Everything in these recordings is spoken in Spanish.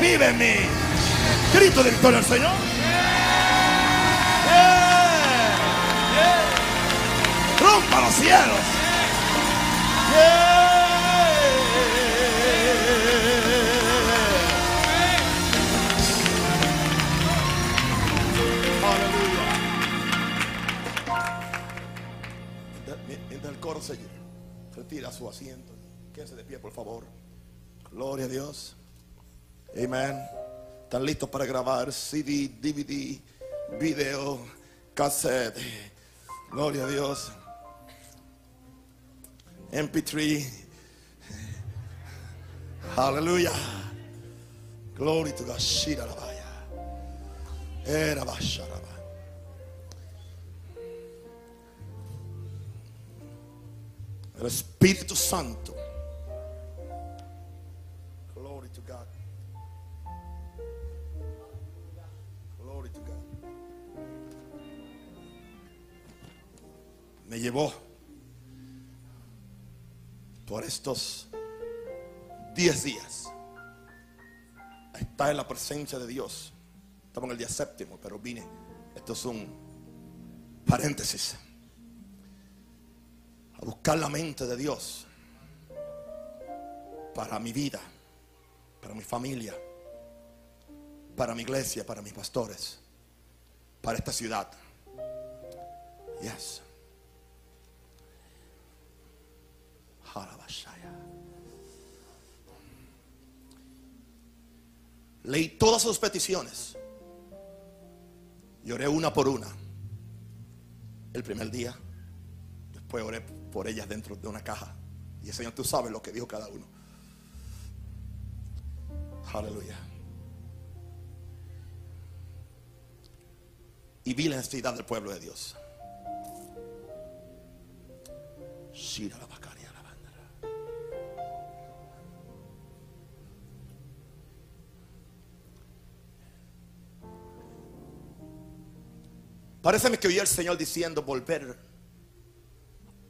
Vive en mí. Grito de victoria al Señor. Yeah, yeah. Rompa los cielos. Mientras el coro se retira su asiento, quédense de pie, por favor. Gloria a Dios. Amén. ¿Están listos para grabar CD, DVD, video, cassette? Gloria a Dios. MP3. Aleluya. Glory to God. Shira la. Era basharaba. El Espíritu Santo. Me llevó por estos 10 días a estar en la presencia de Dios. Estamos en el día séptimo, pero vine. Esto es un paréntesis. A buscar la mente de Dios para mi vida, para mi familia, para mi iglesia, para mis pastores, para esta ciudad. Yes. Leí todas sus peticiones. Y oré una por una. El primer día. Después oré por ellas dentro de una caja. Y el Señor, tú sabes lo que dijo cada uno. Aleluya. Y vi la necesidad del pueblo de Dios. Shira la bacaria, Parece que oí al Señor diciendo volver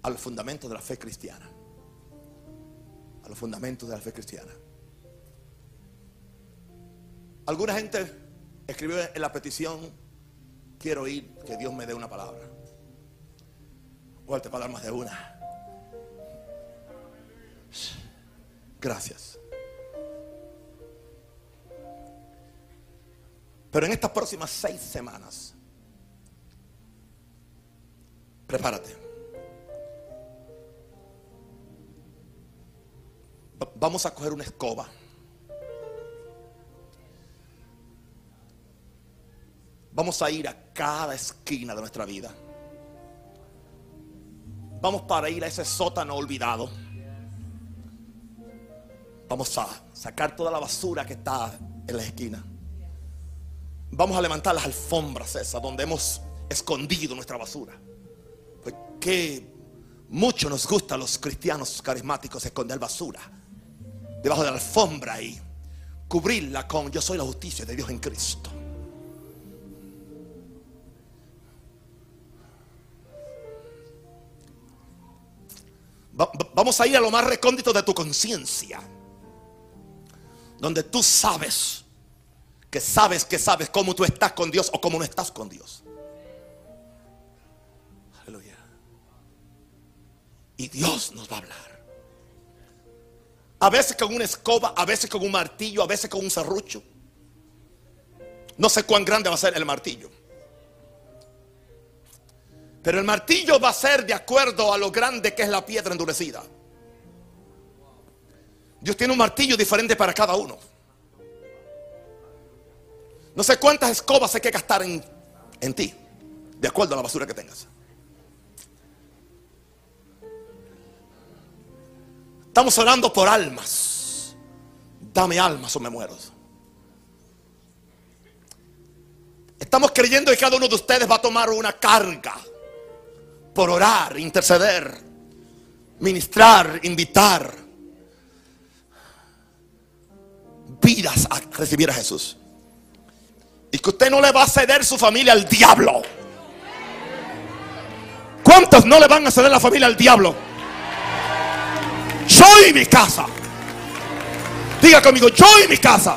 al fundamento de la fe cristiana. A los fundamentos de la fe cristiana. Alguna gente escribió en la petición, quiero oír que Dios me dé una palabra. O te para dar más de una. Gracias. Pero en estas próximas seis semanas, prepárate. Va- Vamos a coger una escoba. Vamos a ir a cada esquina de nuestra vida. Vamos para ir a ese sótano olvidado. Vamos a sacar toda la basura que está en la esquina. Vamos a levantar las alfombras esas donde hemos escondido nuestra basura. Que mucho nos gusta a los cristianos carismáticos esconder basura debajo de la alfombra y cubrirla con yo soy la justicia de Dios en Cristo. Va- va- Vamos a ir a lo más recóndito de tu conciencia. Donde tú sabes que sabes que sabes cómo tú estás con Dios o cómo no estás con Dios. Y Dios nos va a hablar. A veces con una escoba, a veces con un martillo, a veces con un serrucho. No sé cuán grande va a ser el martillo. Pero el martillo va a ser de acuerdo a lo grande que es la piedra endurecida. Dios tiene un martillo diferente para cada uno. No sé cuántas escobas hay que gastar en, en ti, de acuerdo a la basura que tengas. Estamos orando por almas. Dame almas o me muero. Estamos creyendo que cada uno de ustedes va a tomar una carga por orar, interceder, ministrar, invitar vidas a recibir a Jesús. Y que usted no le va a ceder su familia al diablo. ¿Cuántos no le van a ceder la familia al diablo? Yo y mi casa. Diga conmigo, yo y mi casa.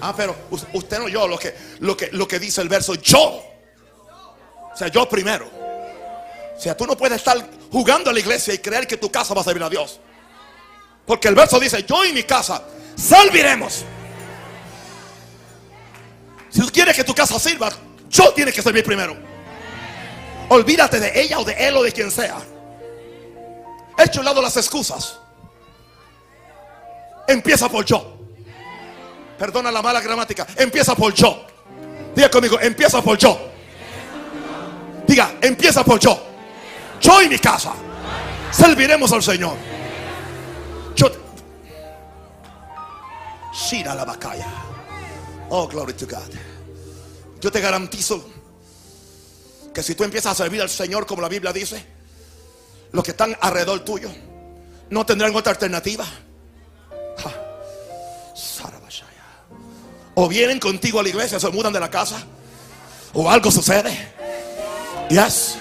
Ah, pero usted no yo lo que, lo que, lo que dice el verso. Yo. O sea, yo primero. O sea, tú no puedes estar jugando a la iglesia y creer que tu casa va a servir a Dios. Porque el verso dice, yo y mi casa serviremos. Si tú quieres que tu casa sirva, yo tienes que servir primero. Olvídate de ella o de él o de quien sea. Echa un lado las excusas. Empieza por yo. Perdona la mala gramática. Empieza por yo. Diga conmigo, empieza por yo. Diga, empieza por yo. Yo y mi casa serviremos al Señor. Yo. Shira la bacaya. Oh, glory to God. Yo te garantizo que si tú empiezas a servir al Señor como la Biblia dice, los que están alrededor tuyo no tendrán otra alternativa. O vienen contigo a la iglesia, se mudan de la casa, o algo sucede. Yes.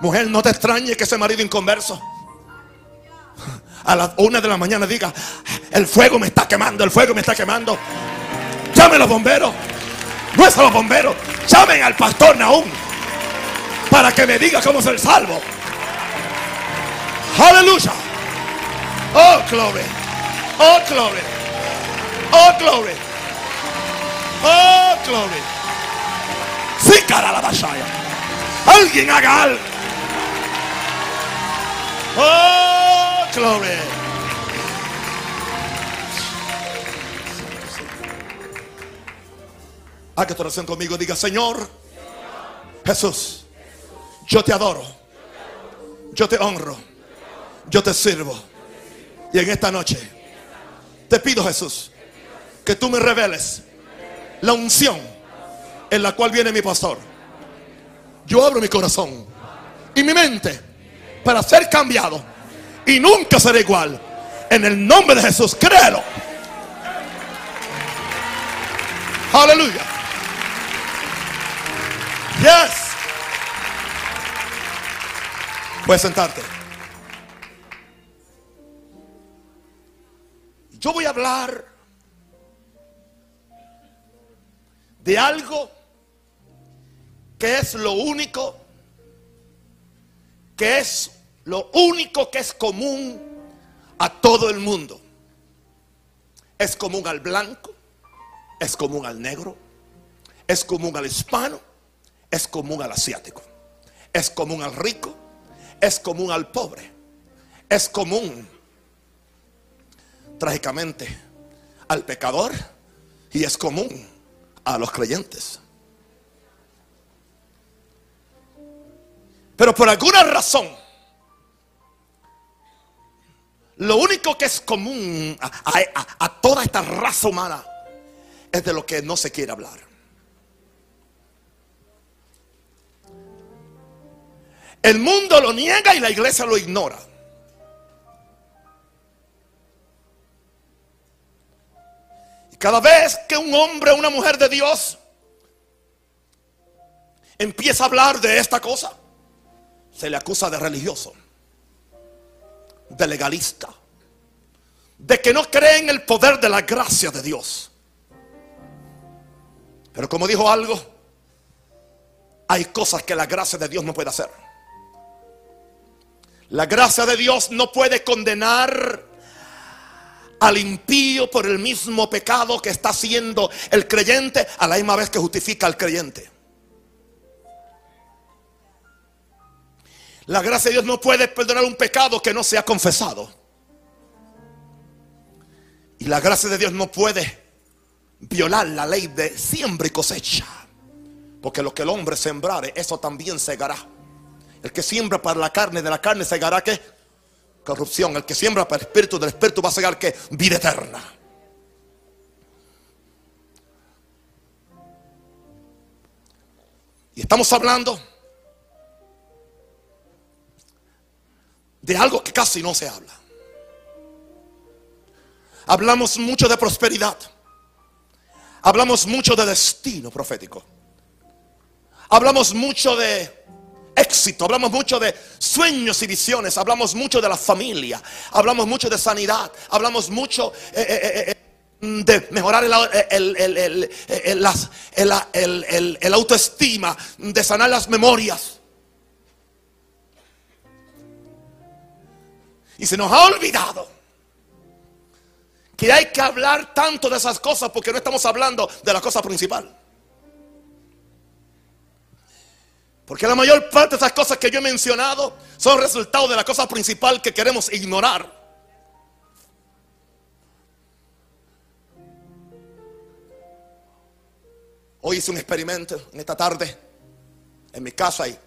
Mujer, no te extrañe que ese marido inconverso a las una de la mañana diga: El fuego me está quemando, el fuego me está quemando. Llame a los bomberos. No es a los bomberos. Llamen al pastor Naúm para que me diga cómo el salvo. Aleluya. Oh, glory. Oh, glory. Oh, glory. Oh, glory. Sí, cara la batalla. Alguien haga algo. Oh, glory. Haga tu oración conmigo. Diga, Señor Jesús, yo te adoro. Yo te honro. Yo te sirvo. Y en esta noche te pido, Jesús, que tú me reveles la unción en la cual viene mi pastor. Yo abro mi corazón y mi mente para ser cambiado y nunca seré igual. En el nombre de Jesús, créelo. Aleluya. Yes. Puedes sentarte. Yo voy a hablar de algo que es lo único, que es lo único que es común a todo el mundo. Es común al blanco, es común al negro, es común al hispano, es común al asiático, es común al rico, es común al pobre, es común, trágicamente, al pecador y es común a los creyentes. Pero por alguna razón, lo único que es común a, toda esta raza humana es de lo que no se quiere hablar. El mundo lo niega y la iglesia lo ignora. Cada vez que un hombre o una mujer de Dios empieza a hablar de esta cosa, se le acusa de religioso, de legalista, de que no cree en el poder de la gracia de Dios. Pero como dijo algo, hay cosas que la gracia de Dios no puede hacer. La gracia de Dios no puede condenar al impío por el mismo pecado que está haciendo el creyente a la misma vez que justifica al creyente. La gracia de Dios no puede perdonar un pecado que no se ha confesado. Y la gracia de Dios no puede violar la ley de siembra y cosecha. Porque lo que el hombre sembrare, eso también segará. El que siembra para la carne, de la carne segará que corrupción. El que siembra para el espíritu del espíritu va a segar que vida eterna. Y estamos hablando de algo que casi no se habla. Hablamos mucho de prosperidad. Hablamos mucho de destino profético. Hablamos mucho de éxito, hablamos mucho de sueños y visiones, hablamos mucho de la familia, hablamos mucho de sanidad, hablamos mucho, eh, eh, eh, de mejorar el, autoestima, de sanar las memorias. Y se nos ha olvidado que hay que hablar tanto de esas cosas porque no estamos hablando de la cosa principal. Porque la mayor parte de esas cosas que yo he mencionado son resultado de la cosa principal que queremos ignorar. Hoy hice un experimento en esta tarde en mi casa y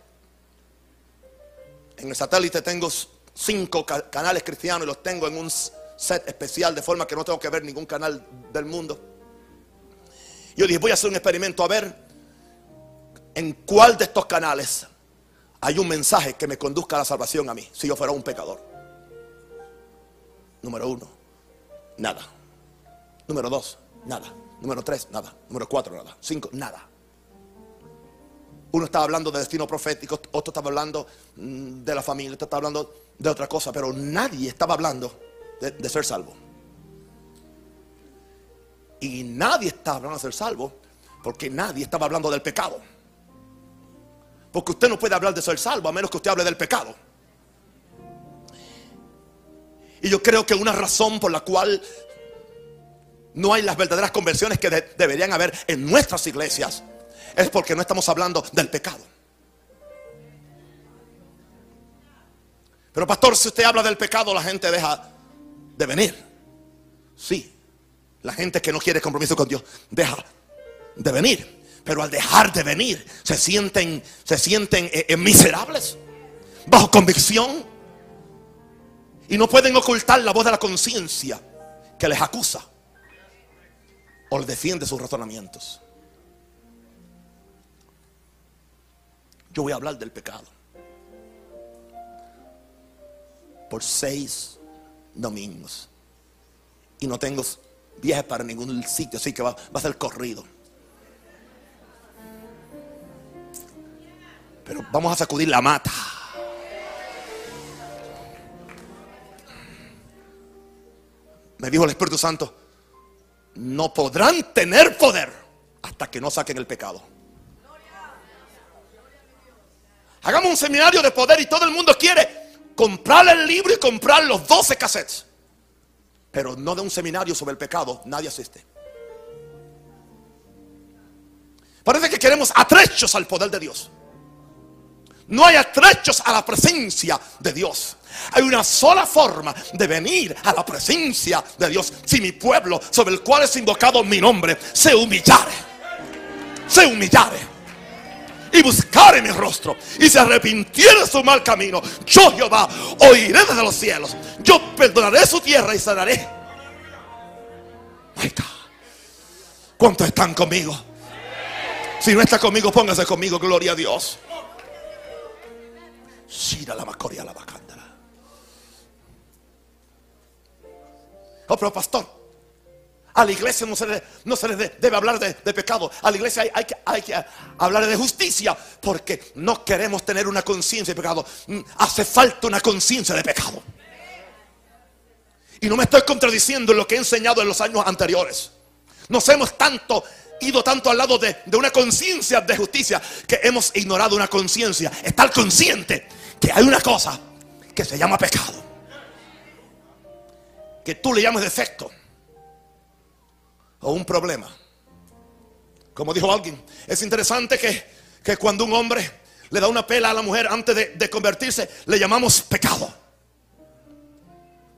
en el satélite tengo cinco canales cristianos y los tengo en un set especial de forma que no tengo que ver ningún canal del mundo. Yo dije, voy a hacer un experimento a ver en cuál de estos canales hay un mensaje que me conduzca a la salvación a mí, si yo fuera un pecador. Número uno, nada. Número dos, nada. Número tres, nada. Número cuatro, nada. Cinco, nada. Uno estaba hablando de destino profético, otro estaba hablando mm, de la familia, otro estaba hablando de otra cosa, pero nadie estaba hablando de, de ser salvo. Y nadie estaba hablando de ser salvo porque nadie estaba hablando del pecado. Porque usted no puede hablar de ser salvo a menos que usted hable del pecado. Y yo creo que una razón por la cual no hay las verdaderas conversiones que deberían haber en nuestras iglesias, es porque no estamos hablando del pecado. Pero pastor, si usted habla del pecado, la gente deja de venir. Sí, la gente que no quiere compromiso con Dios deja de venir. Pero al dejar de venir, se sienten, se sienten eh, eh, miserables, bajo convicción. Y no pueden ocultar la voz de la conciencia que les acusa o defiende sus razonamientos. Yo voy a hablar del pecado. Por seis domingos. Y no tengo viajes para ningún sitio, así que va a ser corrido. Pero vamos a sacudir la mata. Me dijo el Espíritu Santo, no podrán tener poder hasta que no saquen el pecado. Hagamos un seminario de poder y todo el mundo quiere comprar el libro y comprar los 12 cassettes. Pero no de un seminario sobre el pecado, nadie asiste. Parece que queremos atrechos al poder de Dios. No hay atrechos a la presencia de Dios. Hay una sola forma de venir a la presencia de Dios. Si mi pueblo, sobre el cual es invocado mi nombre, se humillare, se humillare y buscare mi rostro y se arrepintiere de su mal camino, yo Jehová oiré desde los cielos, yo perdonaré su tierra y sanaré. Ahí está. ¿Cuántos están conmigo? Si no está conmigo, póngase conmigo, gloria a Dios. Shira la macoria la Oh, pero pastor, a la iglesia no se le, no se debe hablar de, pecado. A la iglesia hay, que, hay, que, hablar de justicia. Porque no queremos tener una conciencia de pecado. Mm, hace falta una conciencia de pecado. Y no me estoy contradiciendo en lo que he enseñado en los años anteriores. Nos hemos tanto ido tanto al lado de, de una conciencia de justicia que hemos ignorado una conciencia. Estar consciente que hay una cosa que se llama pecado que tú le llames defecto o un problema. Como dijo alguien, es interesante que, cuando un hombre le da una pela a la mujer antes de, convertirse, le llamamos pecado.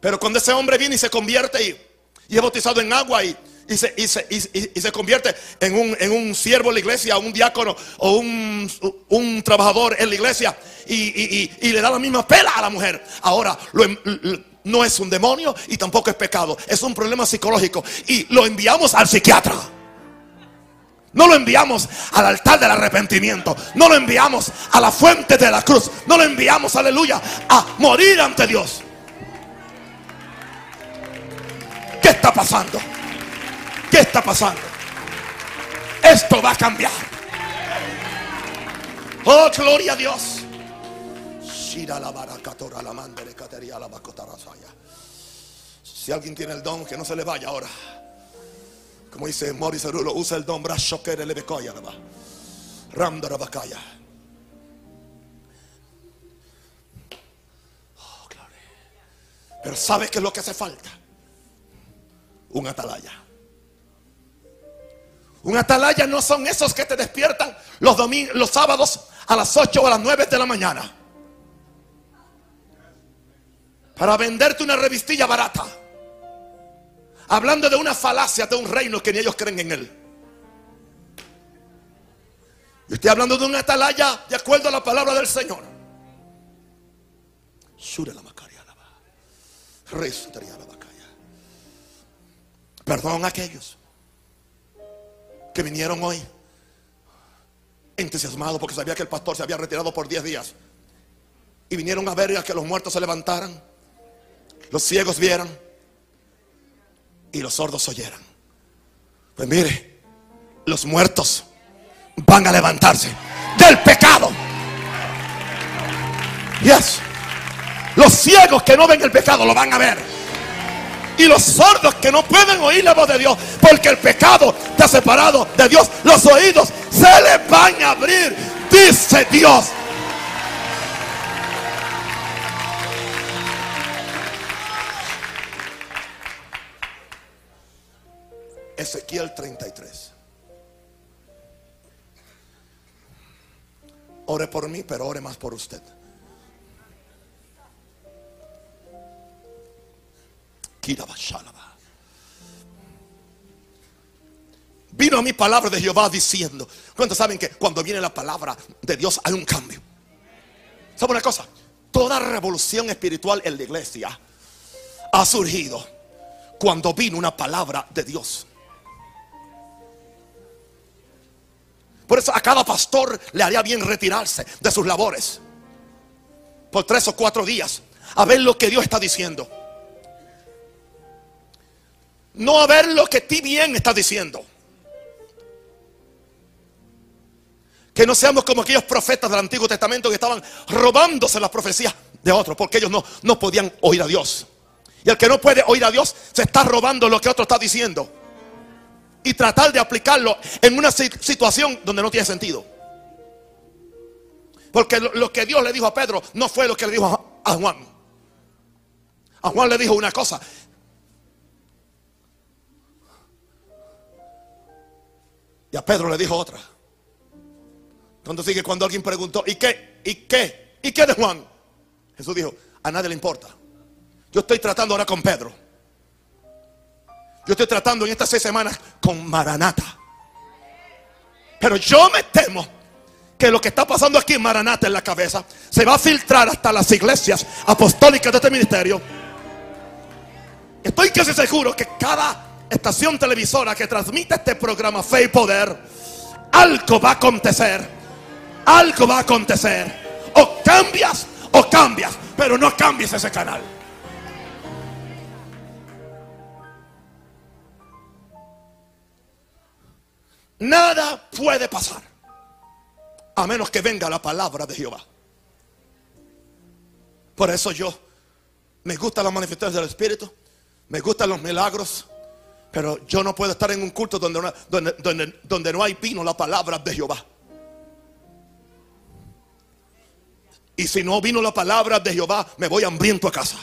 Pero cuando ese hombre viene y se convierte y, es bautizado en agua y, y se, convierte en un, siervo en la iglesia, un diácono o un, trabajador en la iglesia y, le da la misma pela a la mujer. Ahora lo, no es un demonio y tampoco es pecado. Es un problema psicológico. Y lo enviamos al psiquiatra. No lo enviamos al altar del arrepentimiento. No lo enviamos a la fuente de la cruz. No lo enviamos, aleluya, a morir ante Dios. ¿Qué está pasando? ¿Qué está pasando? Esto va a cambiar. Oh, gloria a Dios. Si alguien tiene el don, que no se le vaya ahora. Como dice Morris Arulo, usa el don brazo que le becoya la va. Ramda rabacaya. Oh. Pero ¿sabes qué es lo que hace falta? Un atalaya. Un atalaya no son esos que te despiertan los, los sábados a las 8 o a las 9 de la mañana. Para venderte una revistilla barata. Hablando de una falacia de un reino que ni ellos creen en él. Yo estoy hablando de un atalaya de acuerdo a la palabra del Señor. Perdón a aquellos vinieron hoy entusiasmados porque sabía que el pastor se había retirado por 10 días. Y vinieron a ver a que los muertos se levantaran, los ciegos vieran y los sordos oyeran. Pues mire, los muertos van a levantarse del pecado. Yes. Los ciegos que no ven el pecado lo van a ver. Y los sordos que no pueden oír la voz de Dios porque el pecado te ha separado de Dios, los oídos se les van a abrir, dice Dios. Ezequiel 33. Ore por mí, pero ore más por usted. Vino a mi palabra de Jehová diciendo. ¿Cuántos saben que cuando viene la palabra de Dios hay un cambio? ¿Sabe una cosa? Toda revolución espiritual en la iglesia ha surgido cuando vino una palabra de Dios. Por eso a cada pastor le haría bien retirarse de sus labores por tres o cuatro días a ver lo que Dios está diciendo. No a ver lo que ti bien está diciendo. Que no seamos como aquellos profetas del Antiguo Testamento que estaban robándose las profecías de otros porque ellos no, no podían oír a Dios. Y el que no puede oír a Dios se está robando lo que otro está diciendo y tratar de aplicarlo en una situación donde no tiene sentido. Porque lo, que Dios le dijo a Pedro no fue lo que le dijo a, Juan. A Juan le dijo una cosa. Y a Pedro le dijo otra. Entonces sigue cuando alguien preguntó, ¿y qué? ¿Y qué? ¿Y qué de Juan? Jesús dijo, a nadie le importa. Yo estoy tratando ahora con Pedro. Yo estoy tratando en estas seis semanas con Maranata. Pero yo me temo que lo que está pasando aquí en Maranata en la cabeza se va a filtrar hasta las iglesias apostólicas de este ministerio. Estoy casi seguro que cada estación televisora que transmite este programa Fe y Poder, algo va a acontecer. Algo va a acontecer. O cambias o cambias, pero no cambies ese canal. Nada puede pasar a menos que venga la palabra de Jehová. Por eso yo me gustan las manifestaciones del Espíritu, me gustan los milagros, pero yo no puedo estar en un culto donde no, donde, donde no hay vino la palabra de Jehová. Y si no vino la palabra de Jehová, me voy hambriento a casa.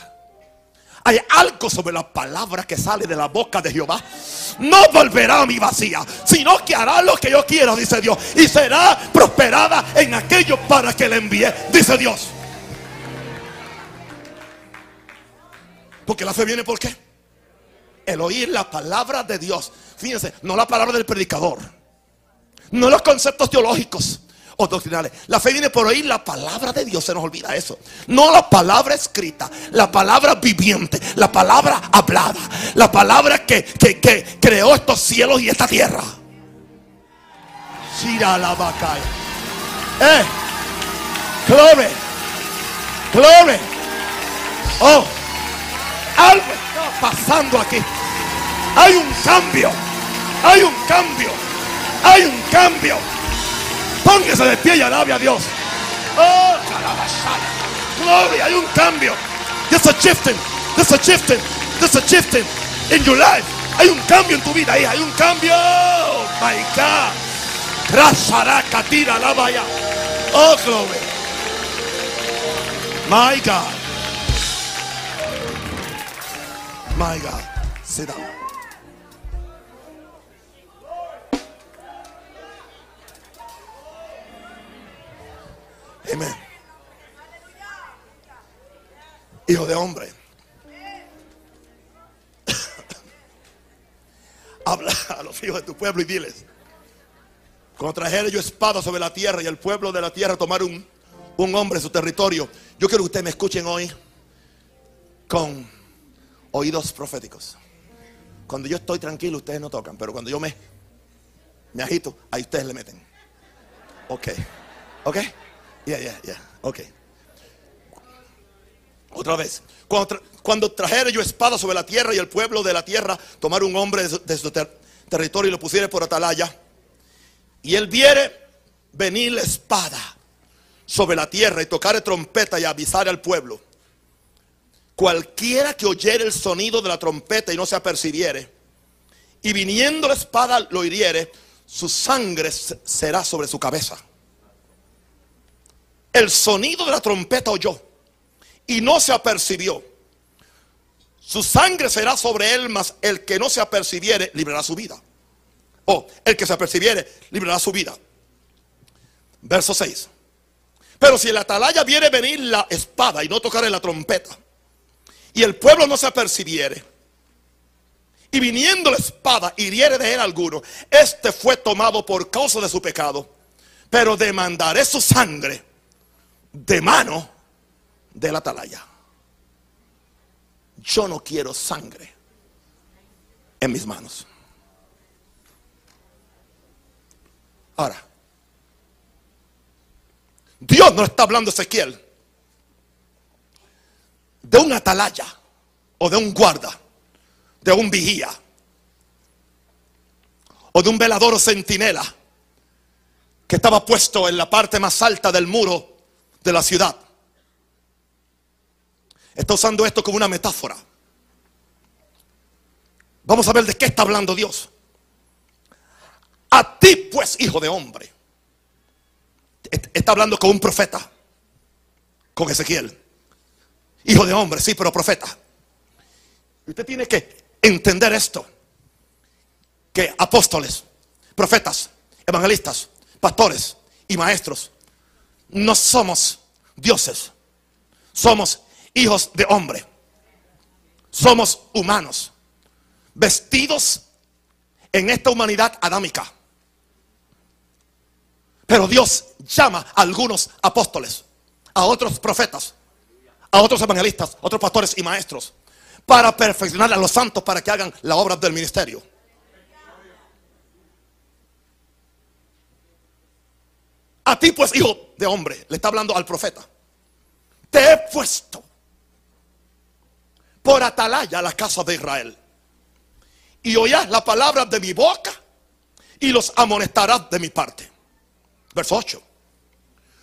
Hay algo sobre la palabra que sale de la boca de Jehová. No volverá a mi vacía, sino que hará lo que yo quiero, dice Dios. Y será prosperada en aquello para que le envíe, dice Dios. Porque la fe viene por qué? El oír la palabra de Dios. Fíjense, no la palabra del predicador. No los conceptos teológicos o doctrinales. La fe viene por oír la palabra de Dios. Se nos olvida eso. No la palabra escrita, la palabra viviente, la palabra hablada, la palabra que, que, creó estos cielos y esta tierra. Shira la vaca. Eh, gloria. Oh, algo está pasando aquí. Hay un cambio, hay un cambio, hay un cambio. Póngase de pie y alabe a Dios. Oh, gloria, hay un cambio. There's a shifting. There's a shifting. There's a shifting in your life. Hay un cambio en tu vida, hija. Hay un cambio. My God. Rasaraka, tira la vaya. Oh, glory. My God. My God. Sit down. Amén. Hijo de hombre. Habla a los hijos de tu pueblo y diles. Cuando yo espada sobre la tierra y el pueblo de la tierra tomar un, un hombre en su territorio. Yo quiero que ustedes me escuchen hoy con oídos proféticos. Cuando yo estoy tranquilo, ustedes no tocan. Pero cuando yo me, me agito, ahí ustedes le meten. Ok. Ok. Ya, ya, ya. Ok. Otra vez. Cuando, trajera yo espada sobre la tierra y el pueblo de la tierra tomar un hombre de su, territorio y lo pusiera por atalaya. Y él viere venir la espada sobre la tierra y tocar trompeta y avisar al pueblo. Cualquiera que oyere el sonido de la trompeta y no se apercibiere, y viniendo la espada lo hiriere, su sangre será sobre su cabeza el sonido de la trompeta oyó y no se apercibió. Su sangre será sobre él, mas el que no se apercibiere librará su vida. O el que se apercibiere librará su vida. Verso 6. Pero si el atalaya viene venir la espada y no tocar la trompeta, y el pueblo no se apercibiere, y viniendo la espada hiriere de él alguno, este fue tomado por causa de su pecado, pero demandaré su sangre de mano de la atalaya. Yo no quiero sangre en mis manos. Ahora, Dios no está hablando Ezequiel de un atalaya o de un guarda, de un vigía o de un velador o centinela que estaba puesto en la parte más alta del muro de la ciudad. Está usando esto como una metáfora. Vamos a ver de qué está hablando Dios. A ti pues, hijo de hombre. Está hablando con un profeta. Con Ezequiel. Hijo de hombre, sí, pero profeta. Usted tiene que entender esto. Que apóstoles, profetas, evangelistas, pastores y maestros no somos dioses. Somos hijos de hombre. Somos humanos. Vestidos en esta humanidad adámica. Pero Dios llama a algunos apóstoles, a otros profetas, a otros evangelistas, otros pastores y maestros, para perfeccionar a los santos para que hagan la obra del ministerio. A ti pues, hijo de hombre, le está hablando al profeta. Te he puesto por atalaya a la casa de Israel. Y oirás la palabra de mi boca y los amonestarás de mi parte. Verso 8.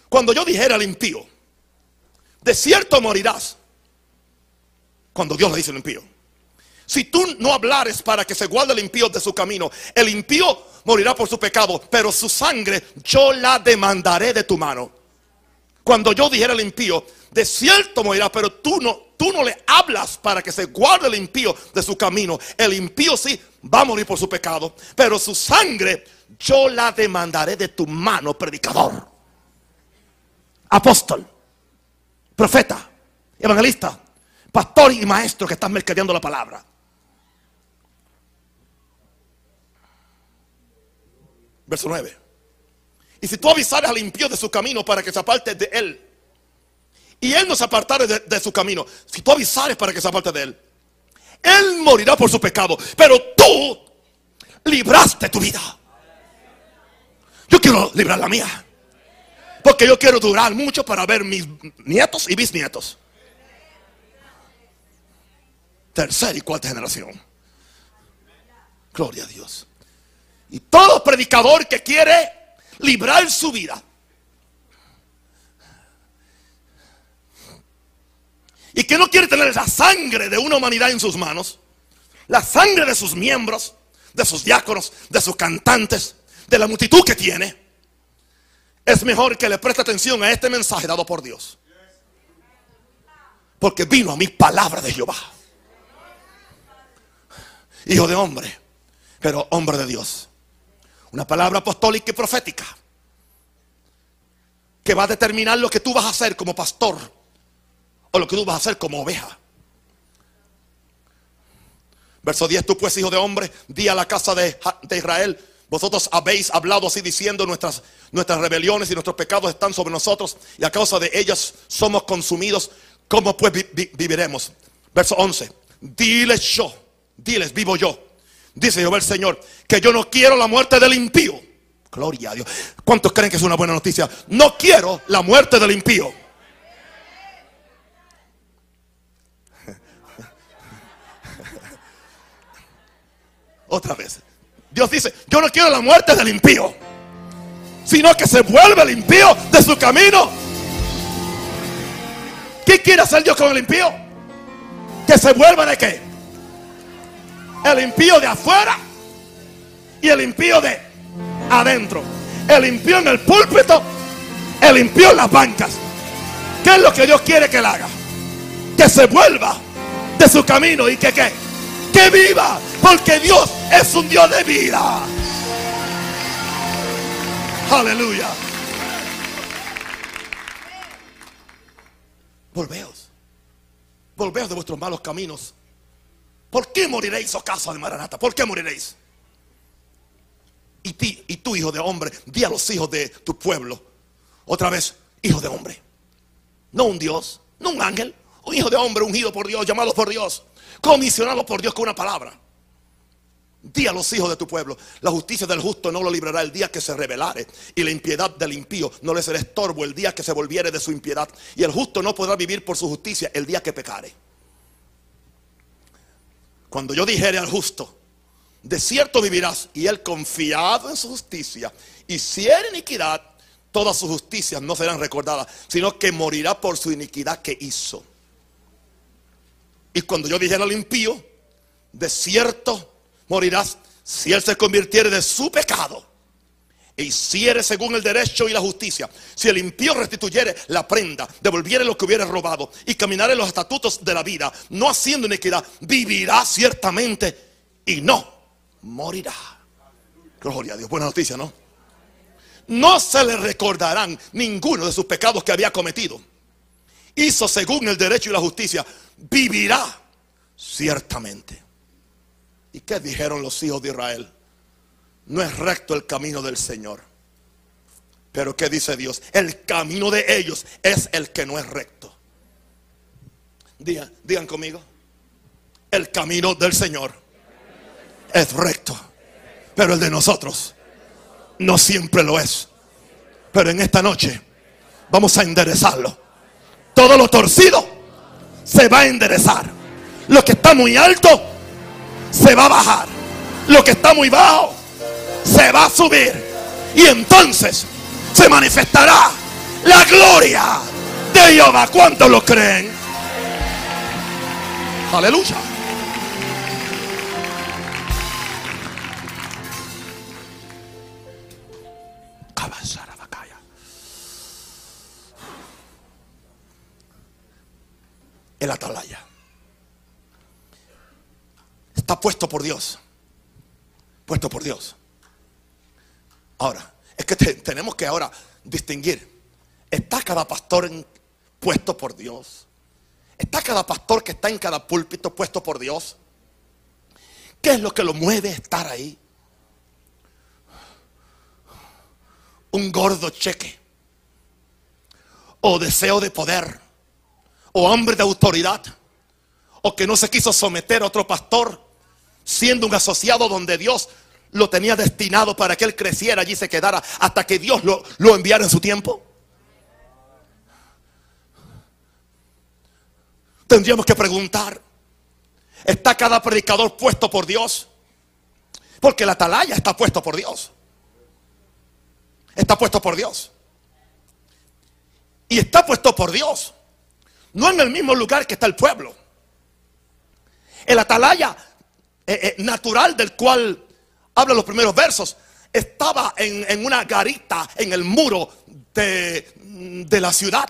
Cuando yo dijera al impío, de cierto morirás. Cuando Dios le dice al impío. Si tú no hablares para que se guarde el impío de su camino, el impío morirá por su pecado, pero su sangre yo la demandaré de tu mano. Cuando yo dijera al impío, de cierto morirá, pero tú no, tú no le hablas para que se guarde el impío de su camino. El impío sí va a morir por su pecado, pero su sangre yo la demandaré de tu mano, predicador, apóstol, profeta, evangelista, pastor y maestro que estás mercadeando la palabra. Verso 9. Y si tú avisares al impío de su camino para que se aparte de él, y él no se apartare de, su camino, si tú avisares para que se aparte de él, él morirá por su pecado, pero tú libraste tu vida. Yo quiero librar la mía. Porque yo quiero durar mucho para ver mis nietos y bisnietos. Tercera y cuarta generación. Gloria a Dios. Y todo predicador que quiere librar su vida. Y que no quiere tener la sangre de una humanidad en sus manos. la sangre de sus miembros, de sus diáconos, de sus cantantes, de la multitud que tiene, es mejor que le preste atención a este mensaje dado por Dios. Porque vino a mí palabra de Jehová. Hijo de hombre, pero hombre de Dios. Una palabra apostólica y profética que va a determinar lo que tú vas a hacer como pastor o lo que tú vas a hacer como oveja. Verso 10, tú pues, hijo de hombre, di a la casa de, Israel, vosotros habéis hablado así diciendo nuestras, nuestras rebeliones y nuestros pecados están sobre nosotros y a causa de ellas somos consumidos. ¿Cómo pues viviremos? Verso 11, diles yo, diles, vivo yo. Dice Jehová el Señor, que yo no quiero la muerte del impío. Gloria a Dios. ¿Cuántos creen que es una buena noticia? No quiero la muerte del impío. Otra vez. Dios dice, yo no quiero la muerte del impío, sino que se vuelve el impío de su camino. ¿Qué quiere hacer Dios con el impío? Que se vuelva de qué? El impío de afuera y el impío de adentro. El impío en el púlpito, el impío en las bancas. ¿Qué es lo que Dios quiere que él haga? Que se vuelva de su camino y que Que viva, porque Dios es un Dios de vida. Aleluya. Volveos. Volveos de vuestros malos caminos. ¿Por qué moriréis, oh casa de Maranata? ¿Por qué moriréis? Y, ti, y tú, hijo de hombre, di a los hijos de tu pueblo. Otra vez, hijo de hombre. No un Dios, no un ángel. Un hijo de hombre ungido por Dios, llamado por Dios. Comisionado por Dios con una palabra. Di a los hijos de tu pueblo, la justicia del justo no lo librará el día que se rebelare, y la impiedad del impío no le será estorbo el día que se volviere de su impiedad, y el justo no podrá vivir por su justicia el día que pecare. Cuando yo dijere al justo, de cierto vivirás. Y él confiado en su justicia, y si iniquidad, todas sus justicias no serán recordadas, sino que morirá por su iniquidad que hizo. Y cuando yo dijera al impío, de cierto morirás si él se convirtiere de su pecado e hiciere según el derecho y la justicia. Si el impío restituyere la prenda, devolviere lo que hubiere robado y caminare los estatutos de la vida, no haciendo iniquidad, vivirá ciertamente y no morirá. Gloria a Dios. Buena noticia, ¿no? No se le recordarán ninguno de sus pecados que había cometido. Hizo según el derecho y la justicia. Vivirá ciertamente. ¿Y qué dijeron los hijos de Israel? No es recto el camino del Señor. Pero ¿qué dice Dios? El camino de ellos es el que no es recto. Digan, digan conmigo. El camino del Señor es recto. Pero el de nosotros no siempre lo es. Pero en esta noche vamos a enderezarlo. Todo lo torcido se va a enderezar. Lo que está muy alto se va a bajar. Lo que está muy bajo se va a subir. Y entonces se manifestará la gloria de Jehová. ¿Cuántos lo creen? Aleluya. El atalaya. Está puesto por Dios. Puesto por Dios. Ahora, es que tenemos que ahora distinguir. ¿Está cada pastor puesto por Dios? ¿Está cada pastor que está en cada púlpito puesto por Dios? ¿Qué es lo que lo mueve a estar ahí? un gordo cheque, o deseo de poder, o hambre de autoridad, o que no se quiso someter a otro pastor, siendo un asociado donde Dios lo tenía destinado para que él creciera allí se quedara hasta que Dios lo, lo enviara en su tiempo. Tendríamos que preguntar, ¿está cada predicador puesto por Dios? Porque la atalaya está puesto por Dios. Está puesto por Dios. Y está puesto por Dios. No en el mismo lugar que está el pueblo. El atalaya eh, eh, natural del cual habla los primeros versos, estaba en, una garita en el muro de, de la ciudad.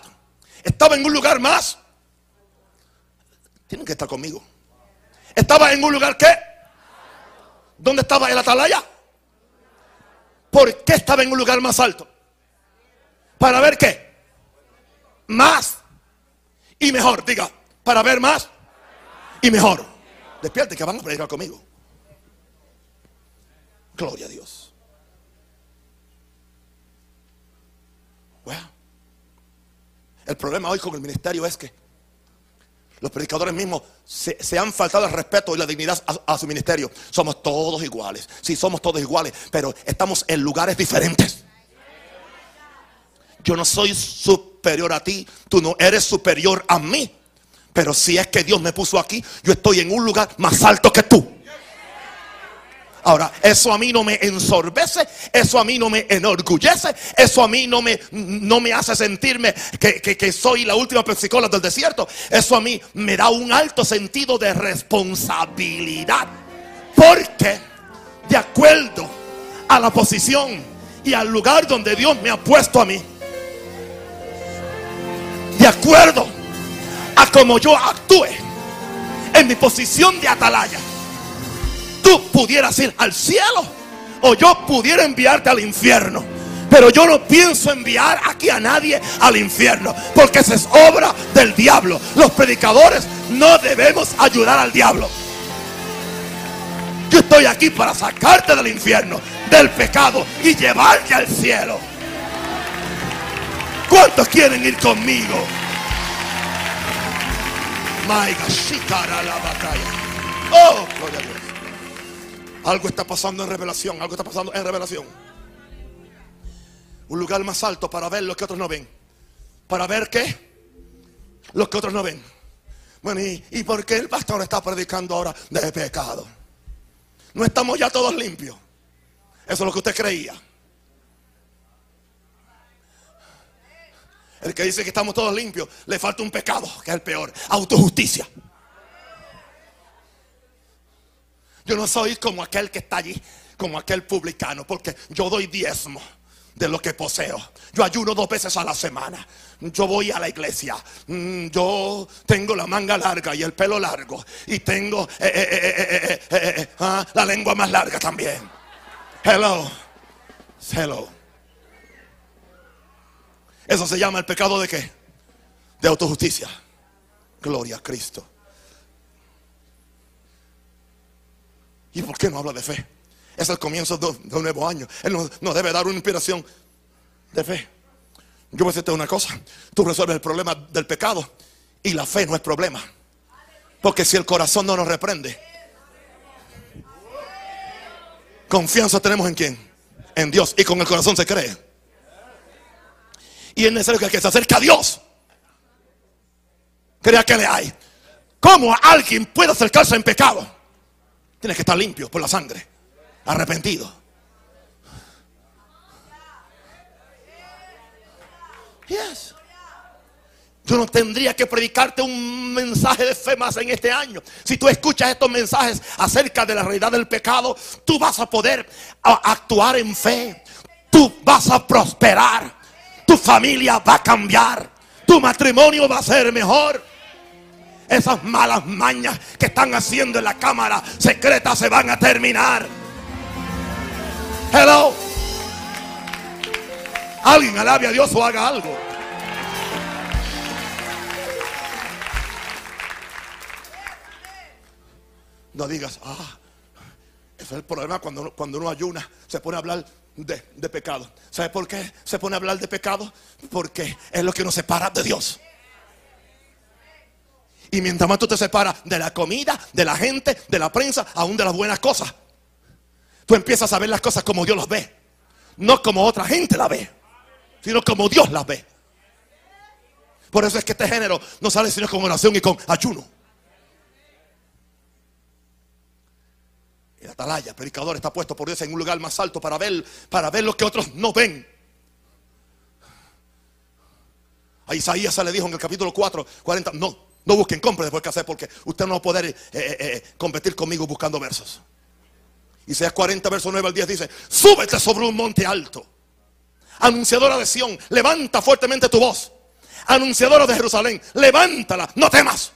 Estaba en un lugar más. Tienen que estar conmigo. Estaba en un lugar que. ¿Dónde estaba el atalaya? ¿Por qué estaba en un lugar más alto? Para ver qué? Más y mejor. Diga, para ver más y mejor. Despierte que van a predicar conmigo. Gloria a Dios. El problema hoy con el ministerio es que los predicadores mismos se, han faltado el respeto y la dignidad a, su ministerio. Somos todos iguales. Sí, somos todos iguales, pero estamos en lugares diferentes. Yo no soy superior a ti, tú no eres superior a mí. Pero si es que Dios me puso aquí, yo estoy en un lugar más alto que tú. Ahora, eso a mí no me ensorbece, eso a mí no me enorgullece, eso a mí no me, no me hace sentirme que, que soy la última psicola del desierto. Eso a mí me da un alto sentido de responsabilidad. Porque, de acuerdo a la posición y al lugar donde Dios me ha puesto a mí, de acuerdo a como yo actúe en mi posición de atalaya, tú pudieras ir al cielo o yo pudiera enviarte al infierno. Pero yo no pienso enviar aquí a nadie al infierno, porque esa es obra del diablo. Los predicadores no debemos ayudar al diablo. Yo estoy aquí para sacarte del infierno, del pecado y llevarte al cielo. ¿Cuántos quieren ir conmigo? la batalla. Oh, gloria a Dios. Algo está pasando en revelación. Algo está pasando en revelación. Un lugar más alto para ver lo que otros no ven. Para ver qué? Lo que otros no ven. Bueno, ¿y, ¿y por qué el pastor está predicando ahora de pecado? No estamos ya todos limpios. Eso es lo que usted creía. El que dice que estamos todos limpios, le falta un pecado, que es el peor, autojusticia. Yo no soy como aquel que está allí, como aquel publicano, porque yo doy diezmo de lo que poseo. Yo ayuno dos veces a la semana. Yo voy a la iglesia. Mm, yo tengo la manga larga y el pelo largo. Y tengo eh, eh, eh, ah, la lengua más larga también. Hello. Hello. Eso se llama el pecado de qué? De autojusticia. Gloria a Cristo. ¿Y por qué no habla de fe? Es el comienzo de, un nuevo año. Él nos, debe dar una inspiración de fe. Yo voy a decirte una cosa. Tú resuelves el problema del pecado y la fe no es problema. Porque si el corazón no nos reprende, confianza tenemos en quién? En Dios. Y con el corazón se cree. Y es necesario que el que se acerque a Dios crea que le hay. ¿Cómo alguien puede acercarse en pecado? Tiene que estar limpio por la sangre, arrepentido. Yes. Yo no tendría que predicarte un mensaje de fe más en este año. Si tú escuchas estos mensajes acerca de la realidad del pecado, tú vas a poder actuar en fe. Tú vas a prosperar. Tu familia va a cambiar. Tu matrimonio va a ser mejor. Esas malas mañas que están haciendo en la cámara secreta se van a terminar. Hello. Alguien alabe a Dios o haga algo. No digas, ah, ese es el problema cuando, cuando uno ayuna, se pone a hablar de, pecado. ¿Sabe por qué se pone a hablar de pecado? Porque es lo que nos separa de Dios. Y mientras más tú te separas de la comida, de la gente, de la prensa, aún de las buenas cosas, tú empiezas a ver las cosas como Dios las ve. No como otra gente las ve, sino como Dios las ve. Por eso es que este género no sale sino con oración y con ayuno. El atalaya, predicador, está puesto por Dios en un lugar más alto para ver, para ver lo que otros no ven. A Isaías se le dijo en el capítulo 4, 40, no, No busquen, compren después que hacer porque usted no va a poder eh, eh, eh, competir conmigo buscando versos. Isaías 40, verso 9 al 10 dice, súbete sobre un monte alto. Anunciadora de Sión, levanta fuertemente tu voz. Anunciadora de Jerusalén, levántala, no temas.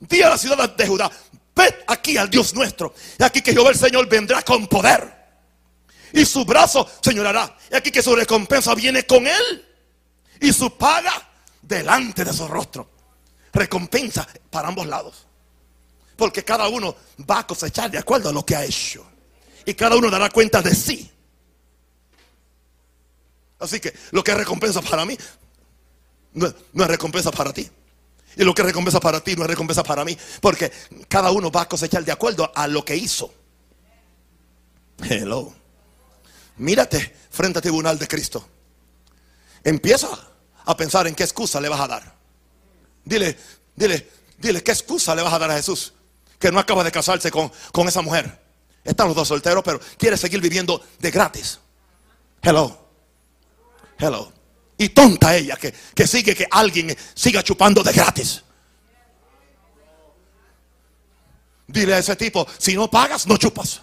Di a la ciudad de Judá, ved aquí al Dios nuestro. Y aquí que Jehová el Señor vendrá con poder. Y su brazo señorará. Y aquí que su recompensa viene con él. Y su paga delante de su rostro. Recompensa para ambos lados. Porque cada uno va a cosechar de acuerdo a lo que ha hecho. Y cada uno dará cuenta de sí. Así que lo que es recompensa para mí no, es recompensa para ti. Y lo que recompensa para ti no es recompensa para mí. Porque cada uno va a cosechar de acuerdo a lo que hizo. Hello. Mírate frente al tribunal de Cristo. Empieza a pensar en qué excusa le vas a dar. Dile, dile, dile, ¿qué excusa le vas a dar a Jesús? Que no acaba de casarse con, con esa mujer. Están los dos solteros, pero quiere seguir viviendo de gratis. Hello. Hello. Y tonta ella que, que sigue que alguien siga chupando de gratis. Dile a ese tipo, si no pagas, no chupas.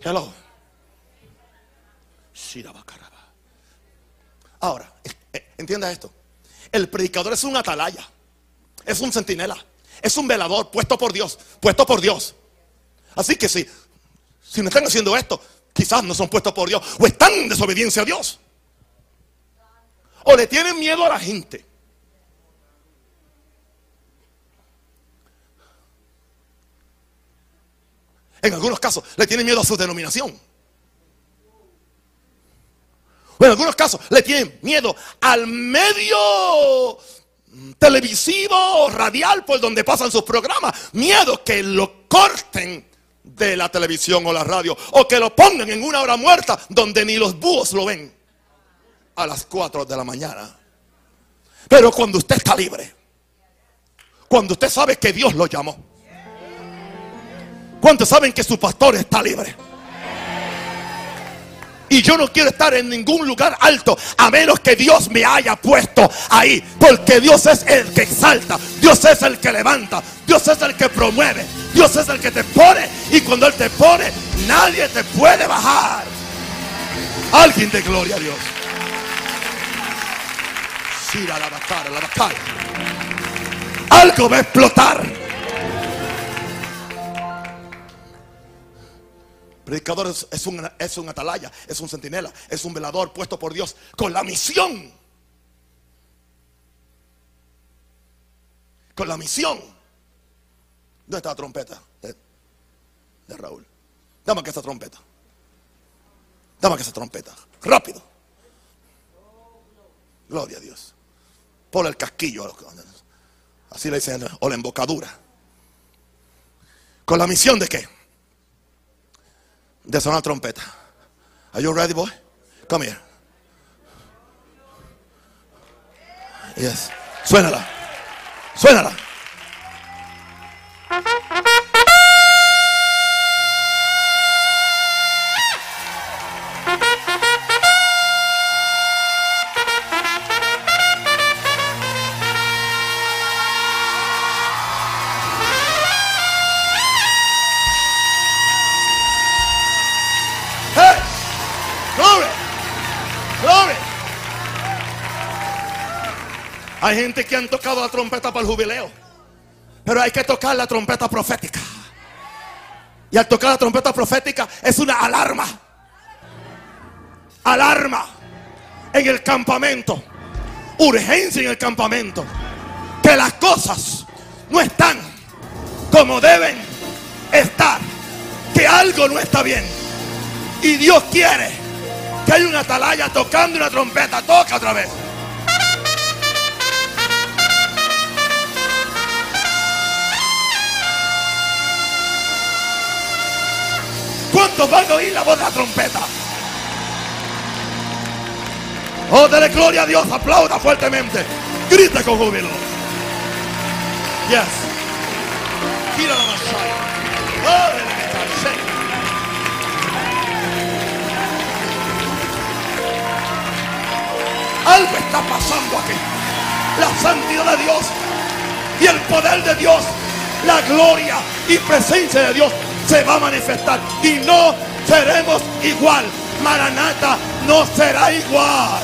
Hello. Ahora, eh, entienda esto. El predicador es un atalaya, es un centinela, es un velador puesto por Dios, puesto por Dios. Así que si, si no están haciendo esto, quizás no son puestos por Dios o están en desobediencia a Dios. O le tienen miedo a la gente. En algunos casos le tienen miedo a su denominación. O en algunos casos le tienen miedo al medio televisivo o radial por donde pasan sus programas. Miedo que lo corten de la televisión o la radio. O que lo pongan en una hora muerta donde ni los búhos lo ven. A las 4 de la mañana. Pero cuando usted está libre. Cuando usted sabe que Dios lo llamó. ¿Cuántos saben que su pastor está libre? Y yo no quiero estar en ningún lugar alto a menos que Dios me haya puesto ahí. Porque Dios es el que exalta, Dios es el que levanta, Dios es el que promueve, Dios es el que te pone. Y cuando Él te pone, nadie te puede bajar. Alguien de gloria a Dios. la la Algo va a explotar. Predicador es, un, es un atalaya, es un centinela, es un velador puesto por Dios con la misión. Con la misión. ¿Dónde está la trompeta de, Raúl? Dame que esa trompeta. Dame que esa trompeta. Rápido. Gloria a Dios. Ponle el casquillo. Así le dicen, o la embocadura. ¿Con la misión de qué? De sonar trompeta. Are you ready, boy? Come here. Yes. Suénala. Suénala. Hay gente que han tocado la trompeta para el jubileo. Pero hay que tocar la trompeta profética. Y al tocar la trompeta profética es una alarma. Alarma en el campamento. Urgencia en el campamento. Que las cosas no están como deben estar. Que algo no está bien. Y Dios quiere que haya una atalaya tocando una trompeta. Toca otra vez. ¿Cuántos van a oír la voz de la trompeta? Oh, dele gloria a Dios, aplauda fuertemente, grita con júbilo. Yes. Gira la masaya. Oh, Algo está pasando aquí. La santidad de Dios y el poder de Dios, la gloria y presencia de Dios se va a manifestar y no seremos igual. Maranata no será igual.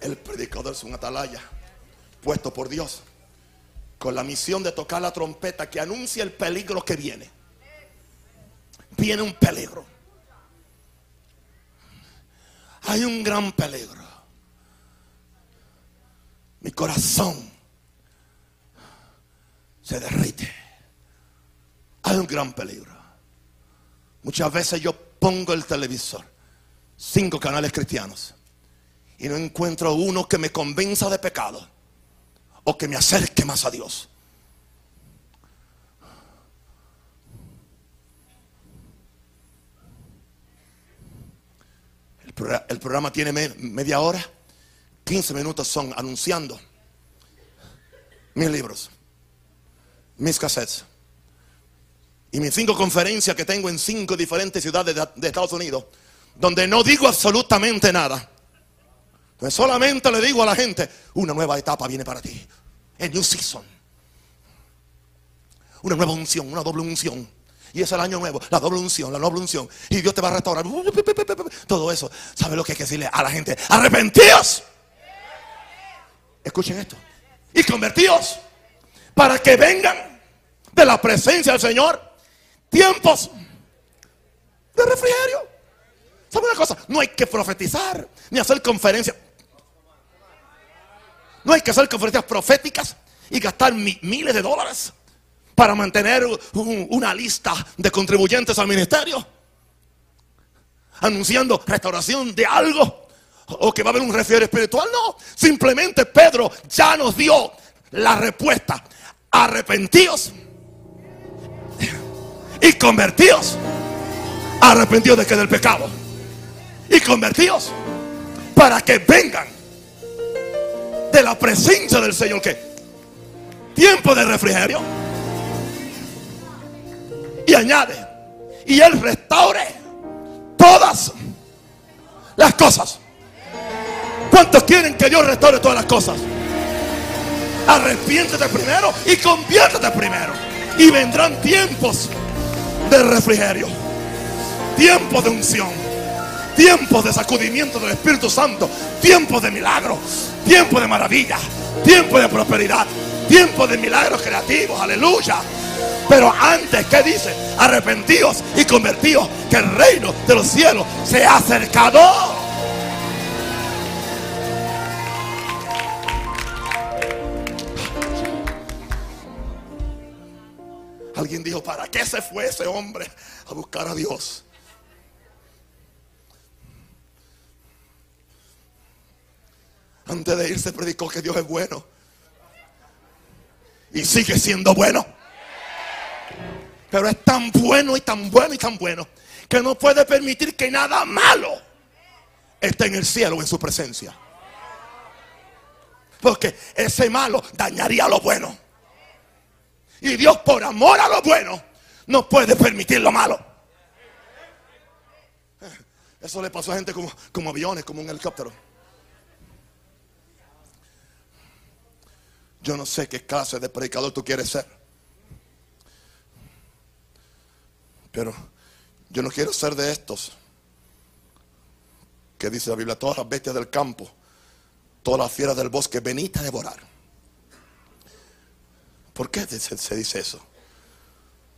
El predicador es un atalaya puesto por Dios con la misión de tocar la trompeta que anuncia el peligro que viene. Viene un peligro. Hay un gran peligro. Mi corazón se derrite. Hay un gran peligro. Muchas veces yo pongo el televisor, cinco canales cristianos, y no encuentro uno que me convenza de pecado o que me acerque más a Dios. El programa tiene media hora, 15 minutos son anunciando mis libros, mis cassettes y mis cinco conferencias que tengo en cinco diferentes ciudades de, Estados Unidos, donde no digo absolutamente nada. Pues solamente le digo a la gente, una nueva etapa viene para ti. A new season. Una nueva unción, una doble unción. Y es el año nuevo, la doble unción, la doble unción. Y Dios te va a restaurar. Todo eso. ¿Sabe lo que hay que decirle a la gente? Arrepentíos. Escuchen esto. Y convertíos. Para que vengan de la presencia del Señor tiempos de refrigerio. ¿Sabe una cosa? No hay que profetizar ni hacer conferencias. No hay que hacer conferencias proféticas y gastar miles de dólares para mantener una lista de contribuyentes al ministerio. Anunciando restauración de algo. O que va a haber un refiero espiritual. No, simplemente Pedro ya nos dio la respuesta. Arrepentíos y convertíos. Arrepentidos de que del pecado. Y convertíos para que vengan de la presencia del Señor. ¿Qué? Tiempo de refrigerio. Y añade, y Él restaure todas las cosas. ¿Cuántos quieren que Dios restaure todas las cosas? Arrepiéntete primero y conviértete primero. Y vendrán tiempos de refrigerio, tiempos de unción tiempos de sacudimiento del Espíritu Santo, tiempos de milagros, tiempos de maravilla, tiempos de prosperidad, tiempos de milagros creativos, aleluya. Pero antes, ¿qué dice? Arrepentíos y convertíos, que el reino de los cielos se ha acercado. Alguien dijo, ¿para qué se fue ese hombre a buscar a Dios? Antes de irse predicó que Dios es bueno. Y sigue siendo bueno. Pero es tan bueno y tan bueno y tan bueno que no puede permitir que nada malo esté en el cielo en su presencia. Porque ese malo dañaría lo bueno. Y Dios por amor a lo bueno no puede permitir lo malo. Eso le pasó a gente como, como aviones, como un helicóptero. Yo no sé qué clase de predicador tú quieres ser. Pero yo no quiero ser de estos. Que dice la Biblia, todas las bestias del campo, todas las fieras del bosque, venid a devorar. ¿Por qué se dice eso?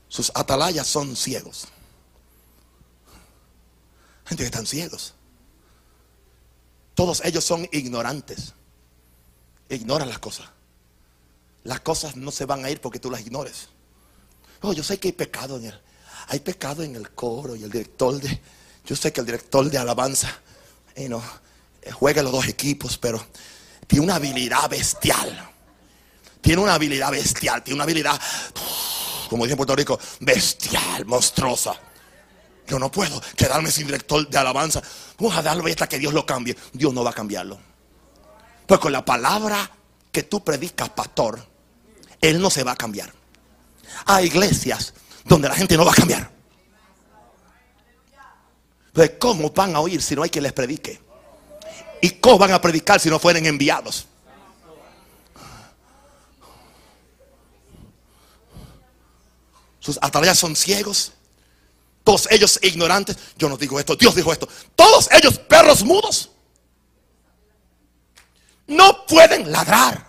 Sus atalayas son ciegos. Gente que están ciegos. Todos ellos son ignorantes. Ignoran las cosas las cosas no se van a ir porque tú las ignores. Oh, yo sé que hay pecado en él. Hay pecado en el coro y el director de. Yo sé que el director de alabanza eh, no, eh, juega los dos equipos, pero tiene una habilidad bestial. Tiene una habilidad bestial. Tiene una habilidad, como dice en Puerto Rico, bestial, monstruosa. Yo no puedo quedarme sin director de alabanza. Vamos a darle hasta que Dios lo cambie. Dios no va a cambiarlo. Pues con la palabra que tú predicas, pastor, Él no se va a cambiar. Hay iglesias donde la gente no va a cambiar. Entonces, ¿cómo van a oír si no hay quien les predique? ¿Y cómo van a predicar si no fueren enviados? Sus atalayas son ciegos. Todos ellos ignorantes. Yo no digo esto, Dios dijo esto. Todos ellos perros mudos. No pueden ladrar.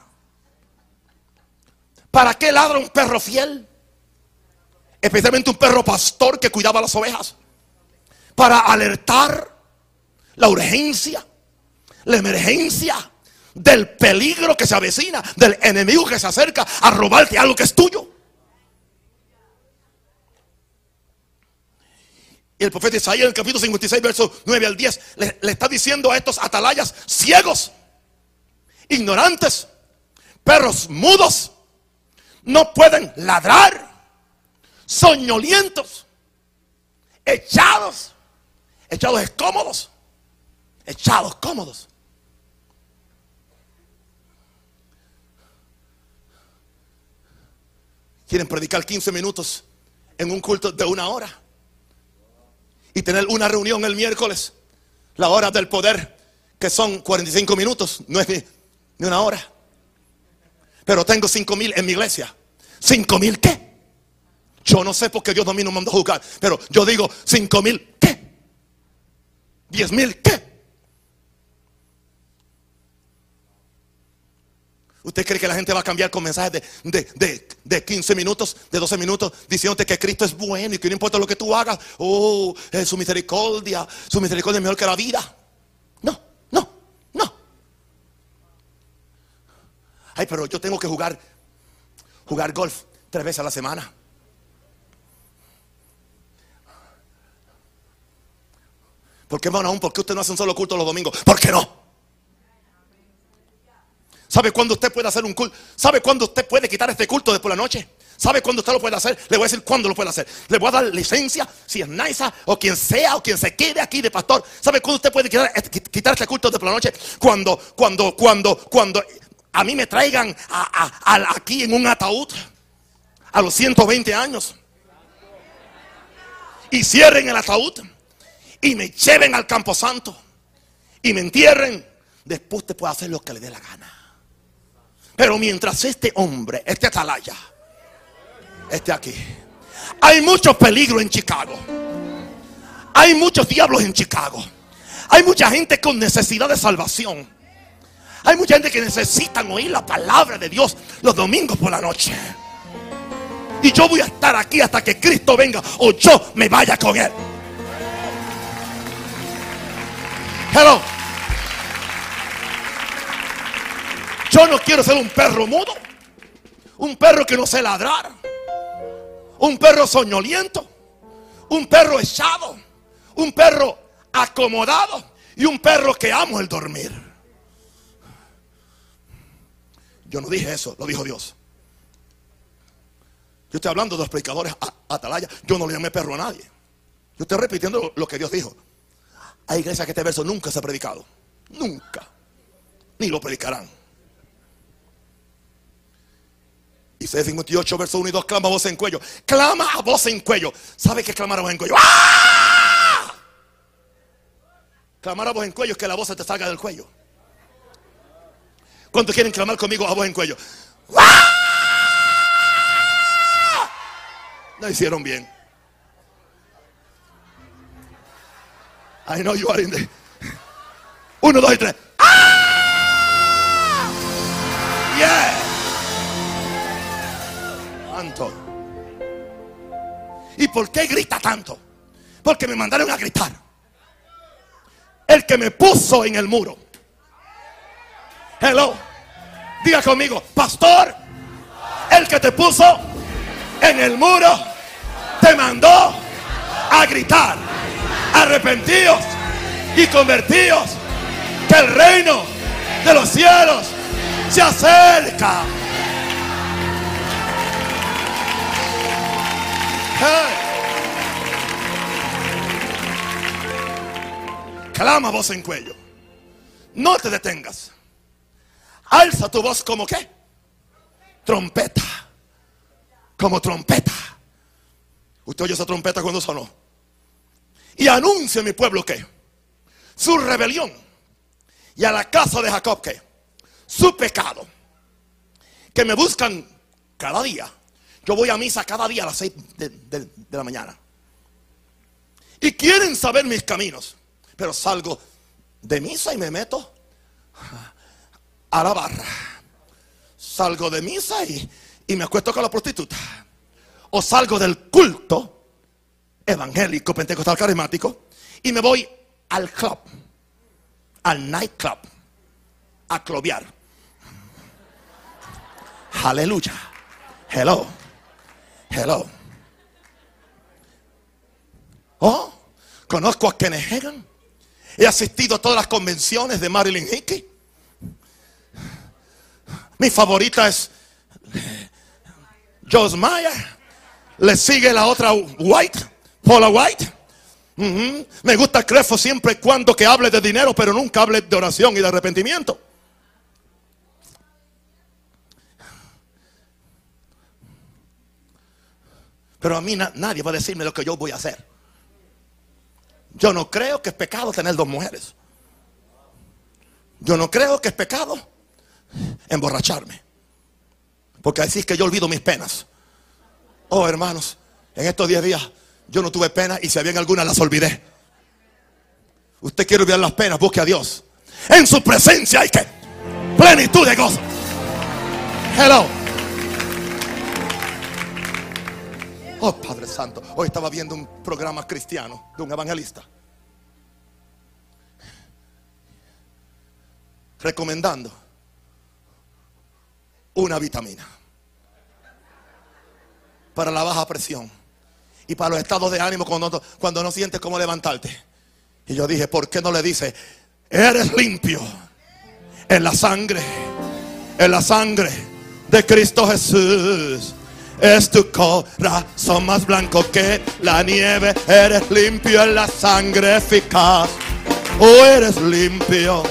¿Para qué ladra un perro fiel? Especialmente un perro pastor que cuidaba las ovejas. Para alertar la urgencia, la emergencia del peligro que se avecina, del enemigo que se acerca a robarte algo que es tuyo. Y el profeta Isaías en el capítulo 56, versos 9 al 10, le, le, está diciendo a estos atalayas ciegos, ignorantes, perros mudos, no pueden ladrar, soñolientos, echados, echados cómodos, echados cómodos. Quieren predicar 15 minutos en un culto de una hora y tener una reunión el miércoles, la hora del poder, que son 45 minutos, no es ni, una hora. Pero tengo 5 mil en mi iglesia. ¿5 mil qué? Yo no sé porque Dios no me mandó a juzgar, pero yo digo 5 mil qué? ¿10 mil qué? ¿Usted cree que la gente va a cambiar con mensajes de, 15 minutos, de 12 minutos, diciéndote que Cristo es bueno y que no importa lo que tú hagas? Oh, su misericordia, su misericordia es mejor que la vida. No, no, no. Ay, pero yo tengo que jugar, jugar golf tres veces a la semana. ¿Por qué, aún? ¿Por qué usted no hace un solo culto los domingos? ¿Por qué no? ¿Sabe cuándo usted puede hacer un culto? ¿Sabe cuándo usted puede quitar este culto después de la noche? ¿Sabe cuándo usted lo puede hacer? Le voy a decir cuándo lo puede hacer. Le voy a dar licencia, si es Naisa o quien sea o quien se quede aquí de pastor. ¿Sabe cuándo usted puede quitar, este, este culto después de la noche? Cuando, cuando, cuando, cuando a mí me traigan aquí en un ataúd a los 120 años y cierren el ataúd y me lleven al campo santo y me entierren. Después usted puede hacer lo que le dé la gana. Pero mientras este hombre, este atalaya, esté aquí, hay mucho peligro en Chicago. Hay muchos diablos en Chicago. Hay mucha gente con necesidad de salvación. Hay mucha gente que necesita oír la palabra de Dios los domingos por la noche. Y yo voy a estar aquí hasta que Cristo venga o yo me vaya con él. Hello. Yo no quiero ser un perro mudo. Un perro que no sé ladrar. Un perro soñoliento. Un perro echado. Un perro acomodado. Y un perro que amo el dormir. Yo no dije eso, lo dijo Dios. Yo estoy hablando de los predicadores atalaya. Yo no le llamé perro a nadie. Yo estoy repitiendo lo que Dios dijo. Hay iglesias que este verso nunca se ha predicado. Nunca. Ni lo predicarán. Isaías 58, verso 1 y 2, clama a voz en cuello. Clama a voz en cuello. ¿Sabe qué clamar a voz en cuello? ¡Ah! Clamar a voz en cuello es que la voz se te salga del cuello. ¿Cuántos quieren clamar conmigo a voz en cuello? ¡Ah! No hicieron bien. I know you are in the... Uno, dos y tres. ¡Ah! Yeah. ¿Y por qué grita tanto? Porque me mandaron a gritar. El que me puso en el muro. Hello. Diga conmigo, pastor, el que te puso en el muro te mandó a gritar. Arrepentíos y convertíos que el reino de los cielos se acerca. Clama voz en cuello. No te detengas. Alza tu voz como qué? trompeta. Como trompeta. Usted oye esa trompeta cuando sonó. Y anuncia a mi pueblo que su rebelión y a la casa de Jacob que su pecado. Que me buscan cada día. Yo voy a misa cada día a las seis de la mañana. Y quieren saber mis caminos. Pero salgo de misa y me meto a la barra. Salgo de misa y, y me acuesto con la prostituta. O salgo del culto evangélico, pentecostal, carismático y me voy al club, al nightclub, a cloviar. Aleluya. Hello. Hello. Oh, conozco a Kenneth Hagan. He asistido a todas las convenciones de Marilyn Hickey. Mi favorita es Joss Meyer. Le sigue la otra White, Paula White. Me gusta Crefo siempre y cuando que hable de dinero, pero nunca hable de oración y de arrepentimiento. Pero a mí nadie va a decirme lo que yo voy a hacer. Yo no creo que es pecado tener dos mujeres. Yo no creo que es pecado emborracharme. Porque así es que yo olvido mis penas. Oh, hermanos, en estos 10 días yo no tuve pena y si habían algunas las olvidé. Usted quiere olvidar las penas, busque a Dios. En su presencia hay que plenitud de gozo. Hello. Oh Padre Santo, hoy estaba viendo un programa cristiano de un evangelista. Recomendando una vitamina para la baja presión y para los estados de ánimo cuando, no sientes cómo levantarte. Y yo dije, ¿por qué no le dice, eres limpio en la sangre, en la sangre de Cristo Jesús? Es tu corazón más blanco que la nieve. Eres limpio en la sangre eficaz. O eres limpio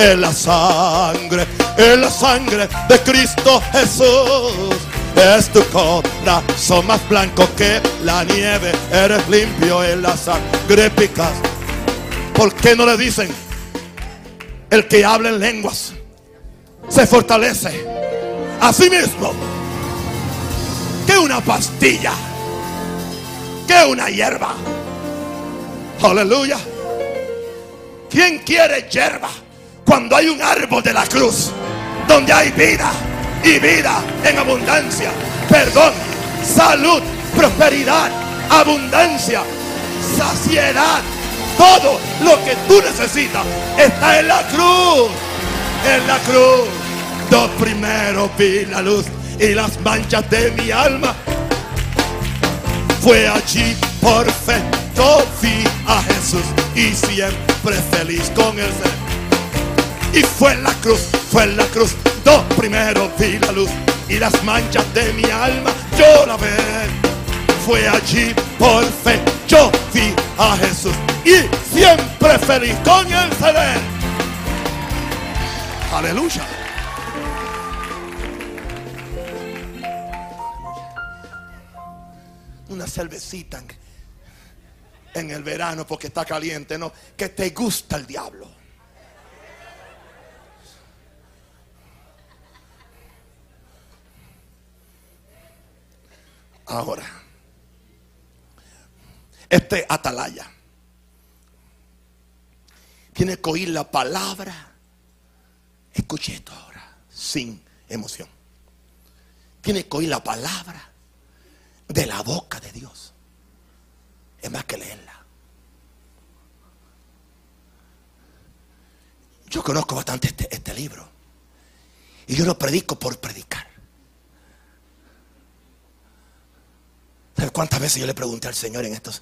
en la sangre, en la sangre de Cristo Jesús. Es tu corazón más blanco que la nieve. Eres limpio en la sangre eficaz. ¿Por qué no le dicen? El que habla en lenguas se fortalece. Así mismo que una pastilla, que una hierba. Aleluya. ¿Quién quiere hierba cuando hay un árbol de la cruz donde hay vida y vida en abundancia? Perdón, salud, prosperidad, abundancia, saciedad. Todo lo que tú necesitas está en la cruz. En la cruz. Dos primeros vi la luz y las manchas de mi alma. Fue allí por fe, yo a Jesús y siempre feliz con él. Y fue la cruz, fue la cruz, dos primero vi la luz y las manchas de mi alma yo la ve. Fue allí por fe, yo vi a Jesús y siempre feliz con el ser. Aleluya. una cervecita en el verano porque está caliente, no, que te gusta el diablo. Ahora, este atalaya tiene que oír la palabra. Escuche esto ahora, sin emoción. Tiene que oír la palabra de la boca de Dios. Es más que leerla. Yo conozco bastante este, este libro. Y yo lo predico por predicar. ¿Sabes cuántas veces yo le pregunté al Señor en estos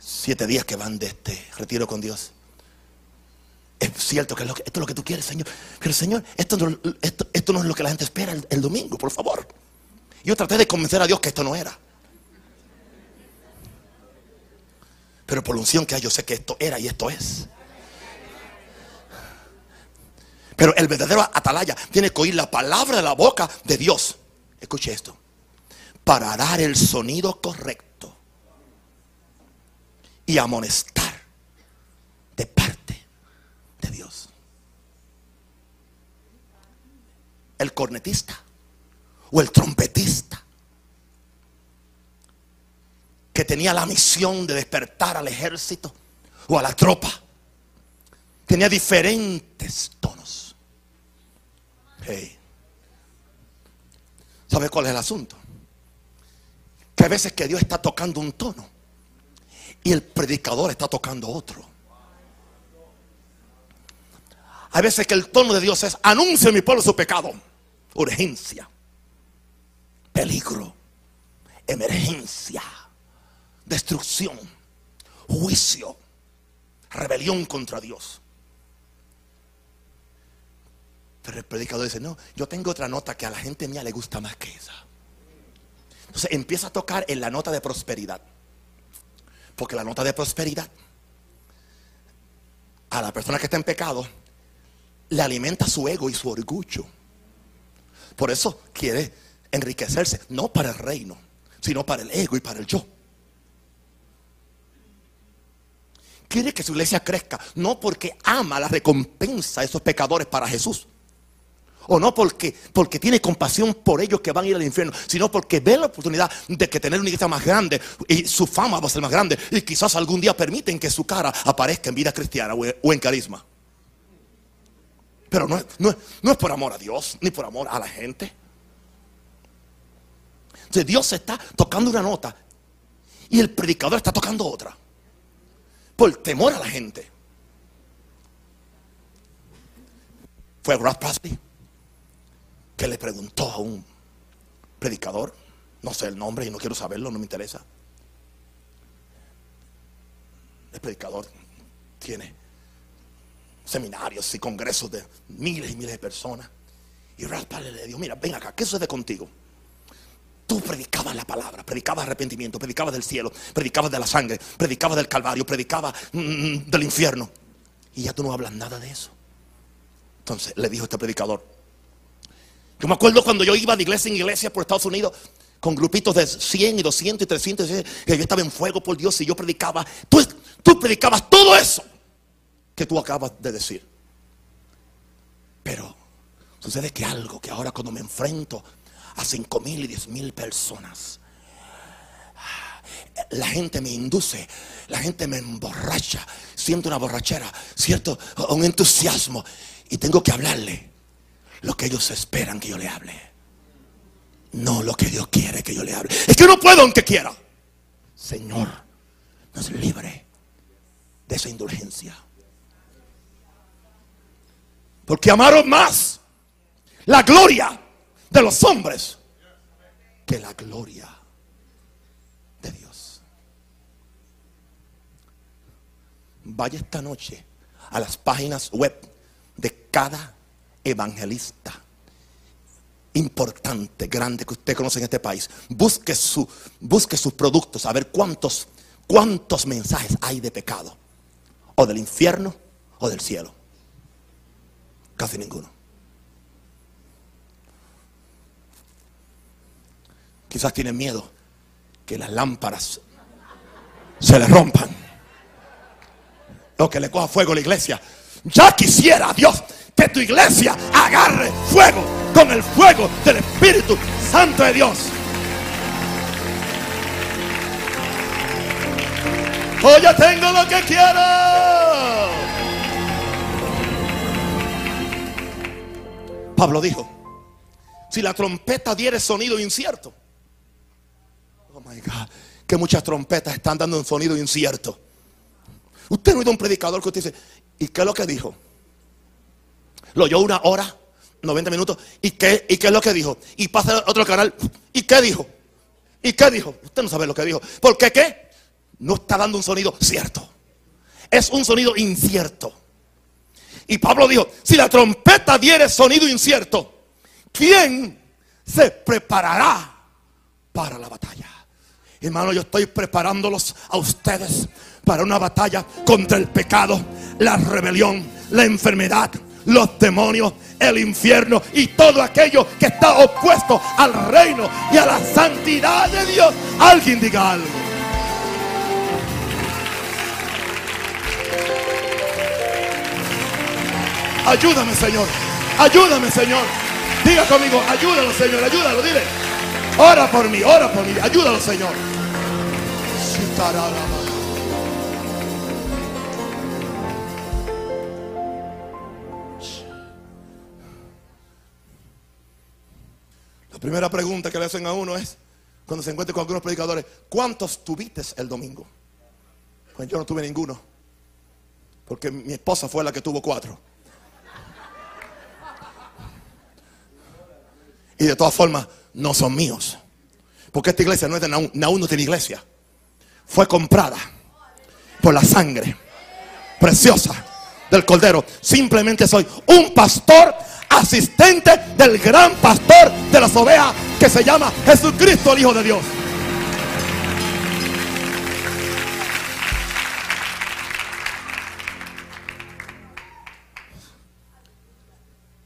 siete días que van de este retiro con Dios? Es cierto que, esto es lo que tú quieres, Señor. Pero Señor, esto no, es lo que la gente espera el domingo, por favor. Yo traté de convencer a Dios que esto no era. Pero por la unción que hay, yo sé que esto era y esto es. Pero el verdadero atalaya tiene que oír la palabra de la boca de Dios. escuche esto, para dar el sonido correcto y amonestar de parte de Dios. El cornetista o el trompetista que tenía la misión de despertar al ejército o a la tropa tenía diferentes tonos. Hey. ¿Sabe cuál es el asunto? Que a veces que Dios está tocando un tono y el predicador está tocando otro. Hay veces que el tono de Dios es anuncia a mi pueblo su pecado, urgencia, peligro, emergencia, destrucción, juicio, rebelión contra Dios. Pero el predicador dice, no, yo tengo otra nota que a la gente mía le gusta más que esa. Entonces empieza a tocar en la nota de prosperidad. Porque la nota de prosperidad a la persona que está en pecado le alimenta su ego y su orgullo. Por eso quiere enriquecerse, no para el reino, sino para el ego y para el yo. Quiere que su iglesia crezca, no porque ama la recompensa de esos pecadores para Jesús, o no porque, porque tiene compasión por ellos que van a ir al infierno, sino porque ve la oportunidad de que tener una iglesia más grande y su fama va a ser más grande. Y quizás algún día permiten que su cara aparezca en vida cristiana o en carisma. Pero no, no, no es por amor a Dios, ni por amor a la gente. Entonces Dios está tocando una nota y el predicador está tocando otra. Por temor a la gente. Fue Brad Presley que le preguntó a un predicador, no sé el nombre y no quiero saberlo, no me interesa. El predicador tiene seminarios y congresos de miles y miles de personas. Y Raspa le dijo, mira, ven acá, ¿qué sucede contigo? Tú predicabas la palabra, predicabas arrepentimiento, predicabas del cielo, predicabas de la sangre, predicabas del Calvario, predicabas mm, del infierno. Y ya tú no hablas nada de eso. Entonces le dijo este predicador, yo me acuerdo cuando yo iba de iglesia en iglesia por Estados Unidos con grupitos de 100 y 200 y 300, que yo estaba en fuego por Dios y yo predicaba. Tú, tú predicabas todo eso que tú acabas de decir. Pero sucede que algo que ahora cuando me enfrento a 5 mil y 10 mil personas, la gente me induce, la gente me emborracha, siento una borrachera, cierto, un entusiasmo y tengo que hablarle lo que ellos esperan que yo le hable. No lo que Dios quiere que yo le hable. Es que no puedo aunque quiera. Señor, nos libre de esa indulgencia. Porque amaron más la gloria de los hombres que la gloria de Dios. Vaya esta noche a las páginas web de cada evangelista importante, grande que usted conoce en este país. Busque, su, busque sus productos, a ver cuántos, cuántos mensajes hay de pecado. O del infierno o del cielo. Casi ninguno. Quizás tiene miedo que las lámparas se le rompan. O que le coja fuego a la iglesia. Ya quisiera Dios tu iglesia agarre fuego con el fuego del Espíritu Santo de Dios. Hoy ya tengo lo que quiero. Pablo dijo, si la trompeta diere sonido incierto, oh my God, que muchas trompetas están dando un sonido incierto. Usted no ha oído un predicador que usted dice, ¿y qué es lo que dijo? Lo oyó una hora, 90 minutos. ¿Y qué, ¿Y qué es lo que dijo? Y pasa otro canal. ¿Y qué dijo? ¿Y qué dijo? Usted no sabe lo que dijo. ¿Por qué qué? No está dando un sonido cierto. Es un sonido incierto. Y Pablo dijo, si la trompeta diere sonido incierto, ¿quién se preparará para la batalla? Hermano, yo estoy preparándolos a ustedes para una batalla contra el pecado, la rebelión, la enfermedad, los demonios, el infierno y todo aquello que está opuesto al reino y a la santidad de Dios. Alguien diga algo. Ayúdame, Señor. Ayúdame, Señor. Diga conmigo, ayúdalo, Señor. Ayúdalo, dile. Ora por mí, ora por mí. Ayúdalo, Señor. La primera pregunta que le hacen a uno es, cuando se encuentra con algunos predicadores, ¿cuántos tuviste el domingo? Pues yo no tuve ninguno, porque mi esposa fue la que tuvo cuatro. Y de todas formas, no son míos. Porque esta iglesia no es de Naúm no tiene iglesia. Fue comprada por la sangre preciosa del Cordero. Simplemente soy un pastor asistente del gran pastor de las ovejas que se llama Jesucristo el Hijo de Dios.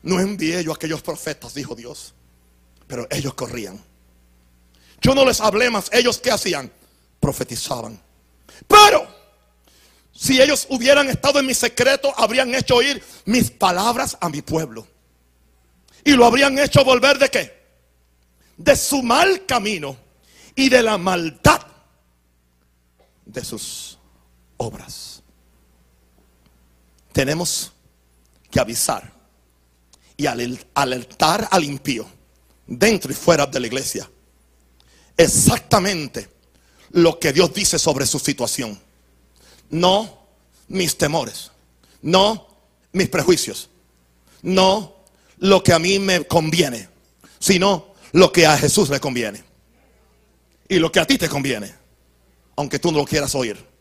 No envié yo a aquellos profetas, dijo Dios, pero ellos corrían. Yo no les hablé más, ellos qué hacían? Profetizaban. Pero si ellos hubieran estado en mi secreto, habrían hecho oír mis palabras a mi pueblo. Y lo habrían hecho volver de qué? De su mal camino y de la maldad de sus obras. Tenemos que avisar y alertar al impío dentro y fuera de la iglesia exactamente lo que Dios dice sobre su situación. No mis temores, no mis prejuicios, no lo que a mí me conviene, sino lo que a Jesús le conviene. Y lo que a ti te conviene, aunque tú no lo quieras oír.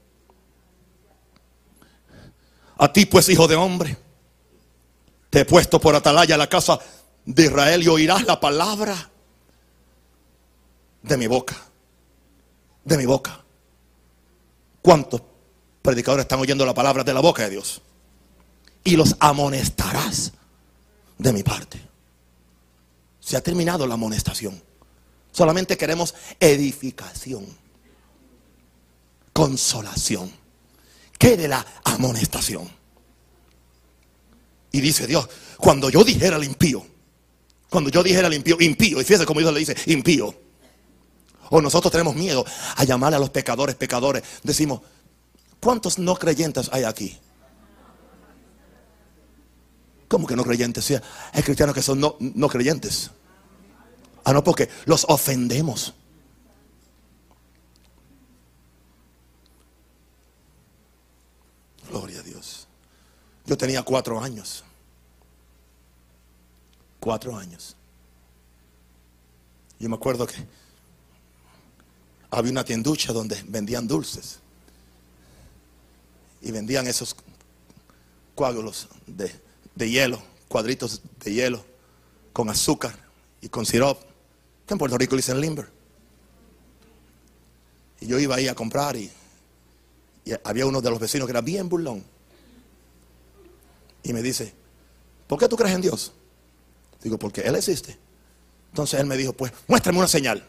A ti pues, hijo de hombre, te he puesto por atalaya a la casa de Israel y oirás la palabra de mi boca. De mi boca. ¿Cuántos predicadores están oyendo la palabra de la boca de Dios? Y los amonestarás de mi parte. Se ha terminado la amonestación. Solamente queremos edificación, consolación. ¿Qué de la amonestación? Y dice Dios, cuando yo dijera al impío, cuando yo dijera al impío, impío, y fíjese como Dios le dice, impío. O nosotros tenemos miedo a llamarle a los pecadores, pecadores. Decimos, ¿cuántos no creyentes hay aquí? ¿Cómo que no creyentes? Sí, hay cristianos que son no, no creyentes. Ah, no, porque los ofendemos. Gloria a Dios. Yo tenía cuatro años. Cuatro años. Yo me acuerdo que había una tienducha donde vendían dulces. Y vendían esos coágulos de, de hielo, cuadritos de hielo, con azúcar y con sirop, que en Puerto Rico dicen limber. Y yo iba ahí a comprar y, había uno de los vecinos que era bien burlón. Y me dice, ¿por qué tú crees en Dios? Digo, porque Él existe. Entonces él me dijo, pues muéstrame una señal.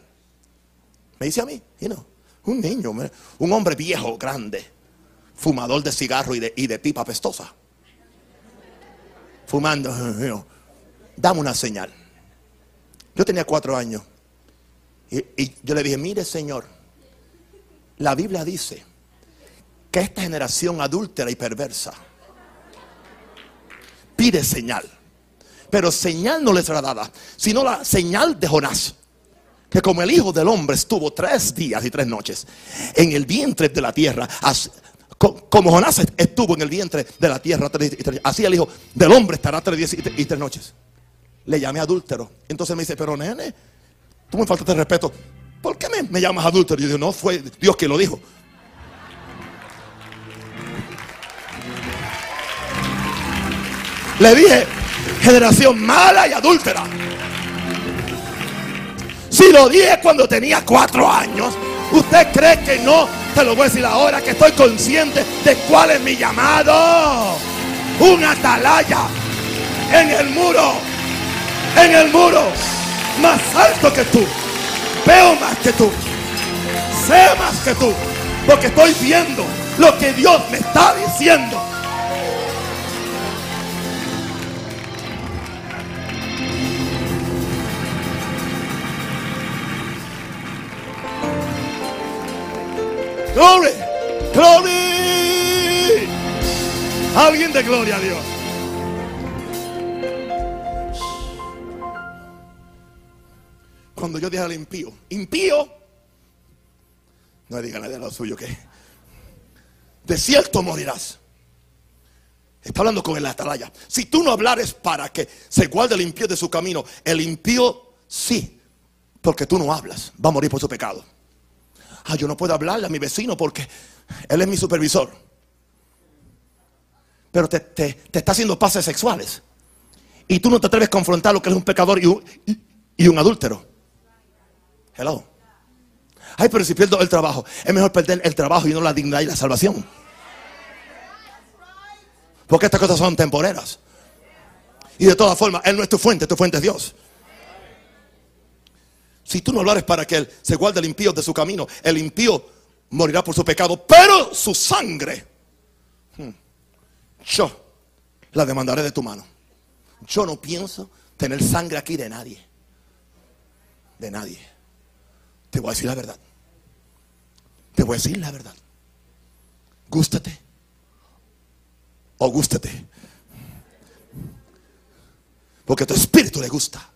Me dice a mí, y no, un niño, un hombre viejo, grande, fumador de cigarro y de, y de pipa pestosa fumando. Dame una señal. Yo tenía cuatro años. Y, yo le dije, mire Señor, la Biblia dice que esta generación adúltera y perversa pide señal. Pero señal no le será dada, sino la señal de Jonás. Que como el Hijo del Hombre estuvo tres días y tres noches en el vientre de la tierra, como Jonás estuvo en el vientre de la tierra, así el hijo del hombre estará tres días y tres noches. Le llamé adúltero. Entonces me dice, pero nene, tú me faltas de respeto. ¿Por qué me, llamas adúltero? Y yo digo, no, fue Dios quien lo dijo. Le dije, generación mala y adúltera. Si lo dije cuando tenía cuatro años, ¿usted cree que no te lo voy a decir ahora que estoy consciente de cuál es mi llamado. Un atalaya en el muro, en el muro, más alto que tú. Veo más que tú. Sé más que tú. Porque estoy viendo lo que Dios me está diciendo. Glory, glory. Alguien de gloria a Dios. Cuando yo dije al impío, impío, no le diga nadie a lo suyo que de cierto morirás. Está hablando con el atalaya. Si tú no hablares para que se guarde el impío de su camino, el impío sí, porque tú no hablas, va a morir por su pecado. Ah, yo no puedo hablarle a mi vecino porque él es mi supervisor. Pero te, está haciendo pases sexuales. Y tú no te atreves a confrontar lo que es un pecador y un, y un adúltero. Hello. Ay, pero si pierdo el trabajo, es mejor perder el trabajo y no la dignidad y la salvación. Porque estas cosas son temporeras. Y de todas formas, Él no es tu fuente, tu fuente es Dios. Si tú no hablares para que Él se guarde el impío de su camino, el impío morirá por su pecado, pero su sangre, hmm, yo la demandaré de tu mano. Yo no pienso tener sangre aquí de nadie. De nadie. Te voy a decir la verdad. Te voy a decir la verdad. Gústate o gústate. Porque tu espíritu le gusta.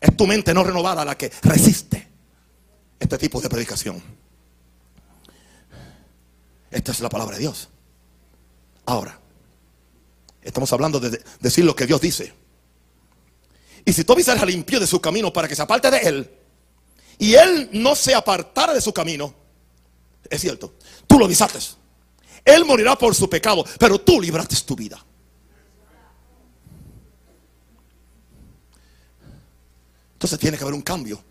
Es tu mente no renovada la que resiste este tipo de predicación. Esta es la palabra de Dios. Ahora, estamos hablando de decir lo que Dios dice. Y si tú avisas al impío de su camino para que se aparte de él, y él no se apartara de su camino, es cierto, tú lo avisaste. Él morirá por su pecado, pero tú libraste tu vida. Entonces tiene que haber un cambio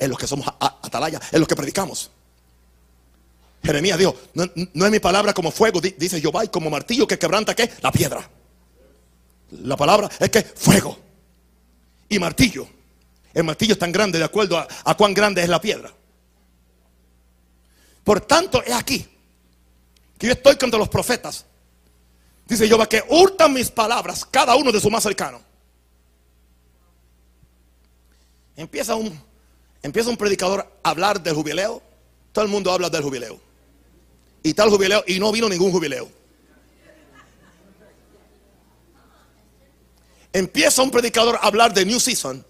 en los que somos atalaya, en los que predicamos. Jeremías dijo, no, es mi palabra como fuego, dice Jehová, y como martillo que quebranta ¿qué? la piedra. La palabra es que fuego y martillo. El martillo es tan grande de acuerdo a, a cuán grande es la piedra. Por tanto, es aquí que yo estoy contra los profetas. Dice Jehová que hurtan mis palabras, cada uno de su más cercano. Empieza un, empieza un predicador a hablar del jubileo. Todo el mundo habla del jubileo. Y tal jubileo, y no vino ningún jubileo. Empieza un predicador a hablar de New Season.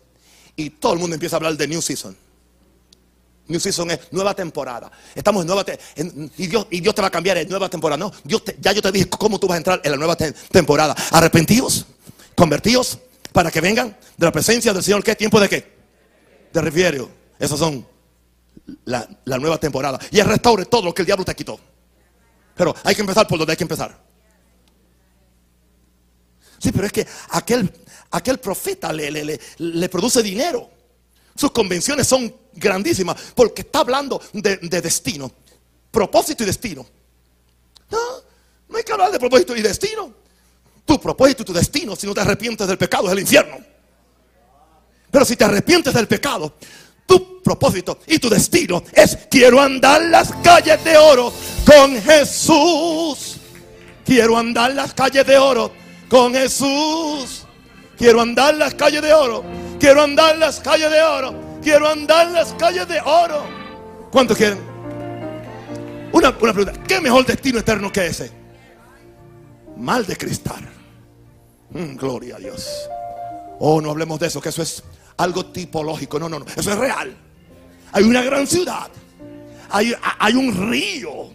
Y todo el mundo empieza a hablar de New Season. New Season es nueva temporada. Estamos en nueva y, Dios, y Dios te va a cambiar en nueva temporada. No, Dios ya yo te dije cómo tú vas a entrar en la nueva temporada. Arrepentidos, convertidos, para que vengan de la presencia del Señor. ¿Qué tiempo de qué? De refierio. Esas son la, la nueva temporada. Y el restaure todo lo que el diablo te quitó. Pero hay que empezar por donde hay que empezar. Sí, pero es que aquel, aquel profeta le, le, le produce dinero. Sus convenciones son grandísimas porque está hablando de, destino, propósito y destino. No, no hay que hablar de propósito y destino. Tu propósito y tu destino, si no te arrepientes del pecado, es el infierno. Pero si te arrepientes del pecado, tu propósito y tu destino es quiero andar las calles de oro con Jesús. Quiero andar las calles de oro con Jesús. Quiero andar las calles de oro Quiero andar las calles de oro. Quiero andar las calles de oro. ¿Cuántos quieren? Una, pregunta. ¿Qué mejor destino eterno que ese? Mal de cristal. Mm, gloria a Dios. Oh, no hablemos de eso, que eso es algo tipológico. No, no, no. Eso es real. Hay una gran ciudad. Hay, hay un río.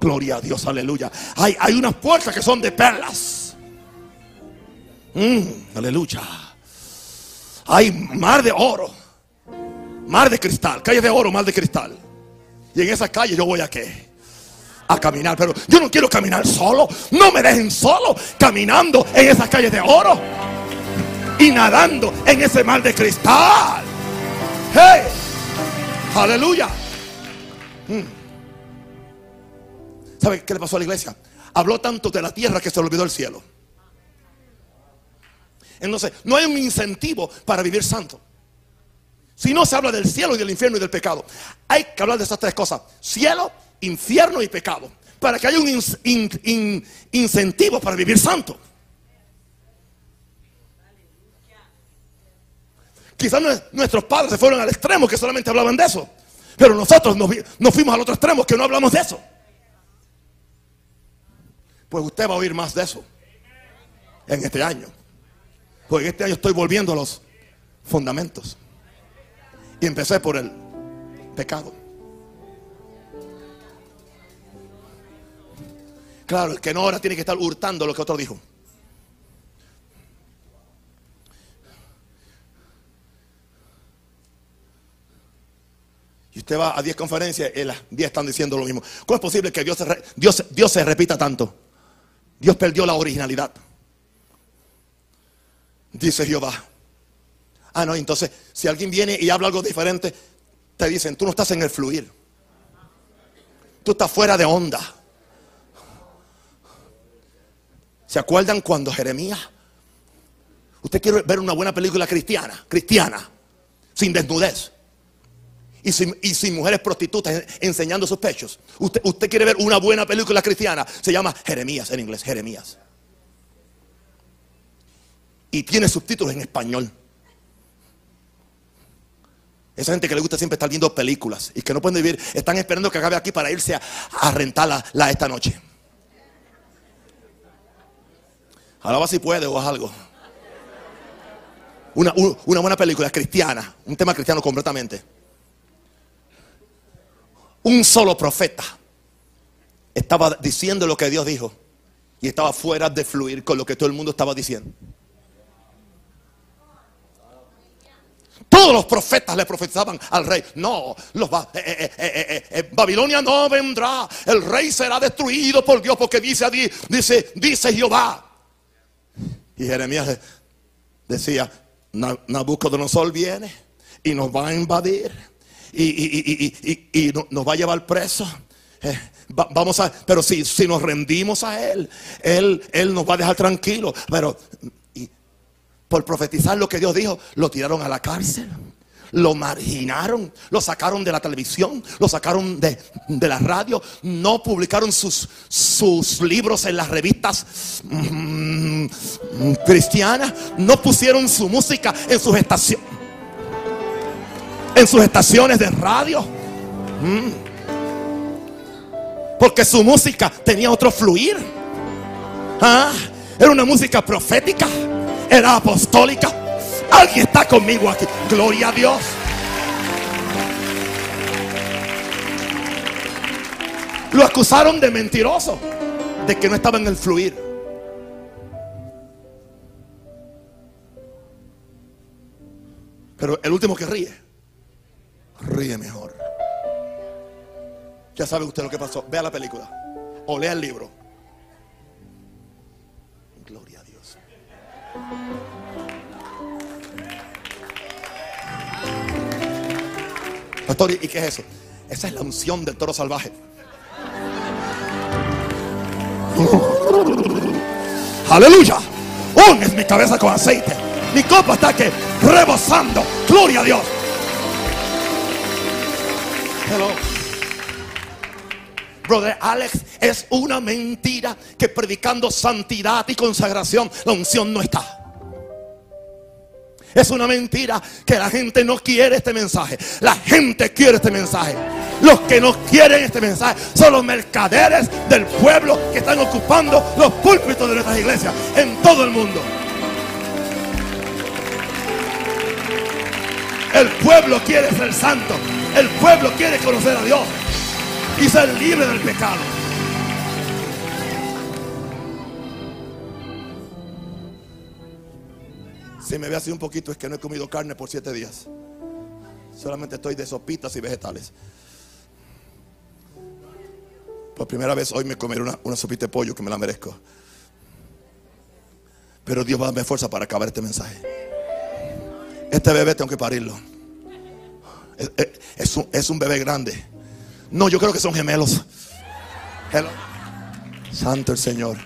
Gloria a Dios, aleluya. Hay, hay unas puertas que son de perlas. Mm, aleluya. Hay mar de oro, mar de cristal, calle de oro, mar de cristal. Y en esa calle yo voy a qué? A caminar, pero yo no quiero caminar solo. No me dejen solo caminando en esas calles de oro y nadando en ese mar de cristal. Hey, aleluya. Hmm. ¿Sabe qué le pasó a la iglesia? Habló tanto de la tierra que se olvidó el cielo. Entonces, no hay un incentivo para vivir santo. Si no se habla del cielo y del infierno y del pecado, hay que hablar de esas tres cosas: cielo, infierno y pecado. Para que haya un incentivo para vivir santo. Quizás nuestros padres se fueron al extremo que solamente hablaban de eso. Pero nosotros nos, fuimos al otro extremo que no hablamos de eso. Pues usted va a oír más de eso en este año. Porque este año estoy volviendo a los fundamentos. Y empecé por el pecado. Claro, el que no ahora tiene que estar hurtando lo que otro dijo. Y usted va a 10 conferencias y las 10 están diciendo lo mismo. ¿Cómo es posible que Dios se, Dios, Dios se repita tanto? Dios perdió la originalidad. Dice Jehová. Ah, no, entonces si alguien viene y habla algo diferente, te dicen, tú no estás en el fluir. Tú estás fuera de onda. ¿Se acuerdan cuando Jeremías? Usted quiere ver una buena película cristiana, cristiana, sin desnudez y sin, mujeres prostitutas enseñando sus pechos. Usted, usted quiere ver una buena película cristiana, se llama Jeremías en inglés, Jeremías. Y tiene subtítulos en español. Esa gente que le gusta siempre estar viendo películas y que no pueden vivir, están esperando que acabe aquí para irse a, rentarla la, esta noche. Ahora si puede o algo. Una, una buena película cristiana, un tema cristiano completamente un solo profeta estaba diciendo lo que Dios dijo y estaba fuera de fluir con lo que todo el mundo estaba diciendo. Todos los profetas le profetizaban al rey. No, los eh, eh, eh, Babilonia no vendrá. El rey será destruido por Dios porque dice, dice, dice Jehová. Y Jeremías decía, Nabucodonosor viene y nos va a invadir y, nos va a llevar preso. Eh, vamos a, pero si, si nos rendimos a Él, Él, Él nos va a dejar tranquilos. Pero por profetizar lo que Dios dijo, lo tiraron a la cárcel. Lo marginaron, lo sacaron de la televisión, lo sacaron de, la radio, no publicaron sus, sus libros en las revistas mm, cristianas, no pusieron su música en sus estaciones en sus estaciones de radio. Mm. Porque su música tenía otro fluir. Ah, era una música profética. Era apostólica. Alguien está conmigo aquí. Gloria a Dios. Lo acusaron de mentiroso. De que no estaba en el fluir. Pero el último que ríe ríe mejor. Ya sabe usted lo que pasó. Vea la película o lea el libro. Gloria a Dios. Pastor, ¿y qué es eso? Esa es la unción del toro salvaje. Aleluya. es mi cabeza con aceite. Mi copa está que rebosando. Gloria a Dios. Hello. Brother Alex, es una mentira que predicando santidad y consagración la unción no está. Es una mentira que la gente no quiere este mensaje. La gente quiere este mensaje. Los que no quieren este mensaje son los mercaderes del pueblo que están ocupando los púlpitos de nuestras iglesias en todo el mundo. El pueblo quiere ser santo. El pueblo quiere conocer a Dios y ser libre del pecado. Si me ve así un poquito es que no he comido carne por siete días. Solamente estoy de sopitas y vegetales. Por primera vez hoy me comeré una, una sopita de pollo que me la merezco. Pero Dios va a darme fuerza para acabar este mensaje. Este bebé tengo que parirlo. Es, un, bebé grande. No, yo creo que son gemelos. Santo el Señor.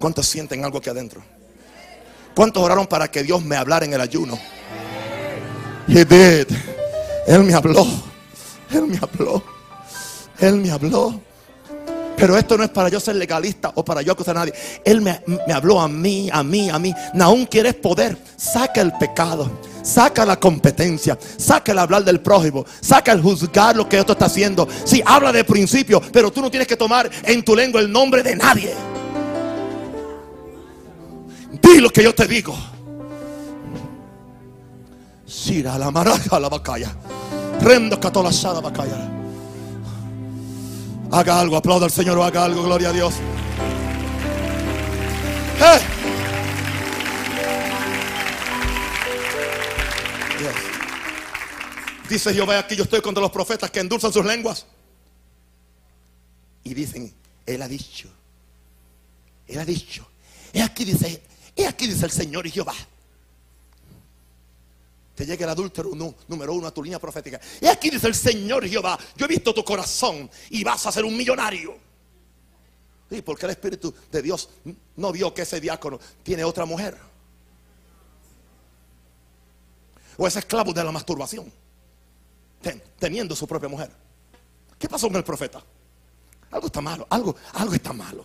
¿Cuántos sienten algo aquí adentro? ¿Cuántos oraron para que Dios me hablara en el ayuno? He did. Él me habló. Él me habló. Él me habló. Pero esto no es para yo ser legalista o para yo acusar a nadie. Él me, habló a mí, a mí, a mí. Aún quieres poder. Saca el pecado. Saca la competencia. Saca el hablar del prójimo. Saca el juzgar lo que otro está haciendo. Sí, habla de principio. Pero tú no tienes que tomar en tu lengua el nombre de nadie. Di lo que yo te digo. Sira la maraja la bacaya. Rendo catolasada bacaya. Haga algo, aplauda al Señor o haga algo, gloria a Dios. ¡Eh! Dios. Dice Jehová aquí, yo estoy contra los profetas que endulzan sus lenguas. Y dicen, Él ha dicho, Él ha dicho. He aquí dice, he aquí dice el Señor y Jehová. Te llega el adúltero número uno a tu línea profética. Y aquí dice el Señor Jehová, yo he visto tu corazón y vas a ser un millonario. ¿Y porque el Espíritu de Dios no vio que ese diácono tiene otra mujer? O es esclavo de la masturbación, teniendo su propia mujer. ¿Qué pasó con el profeta? Algo está malo, algo, algo está malo.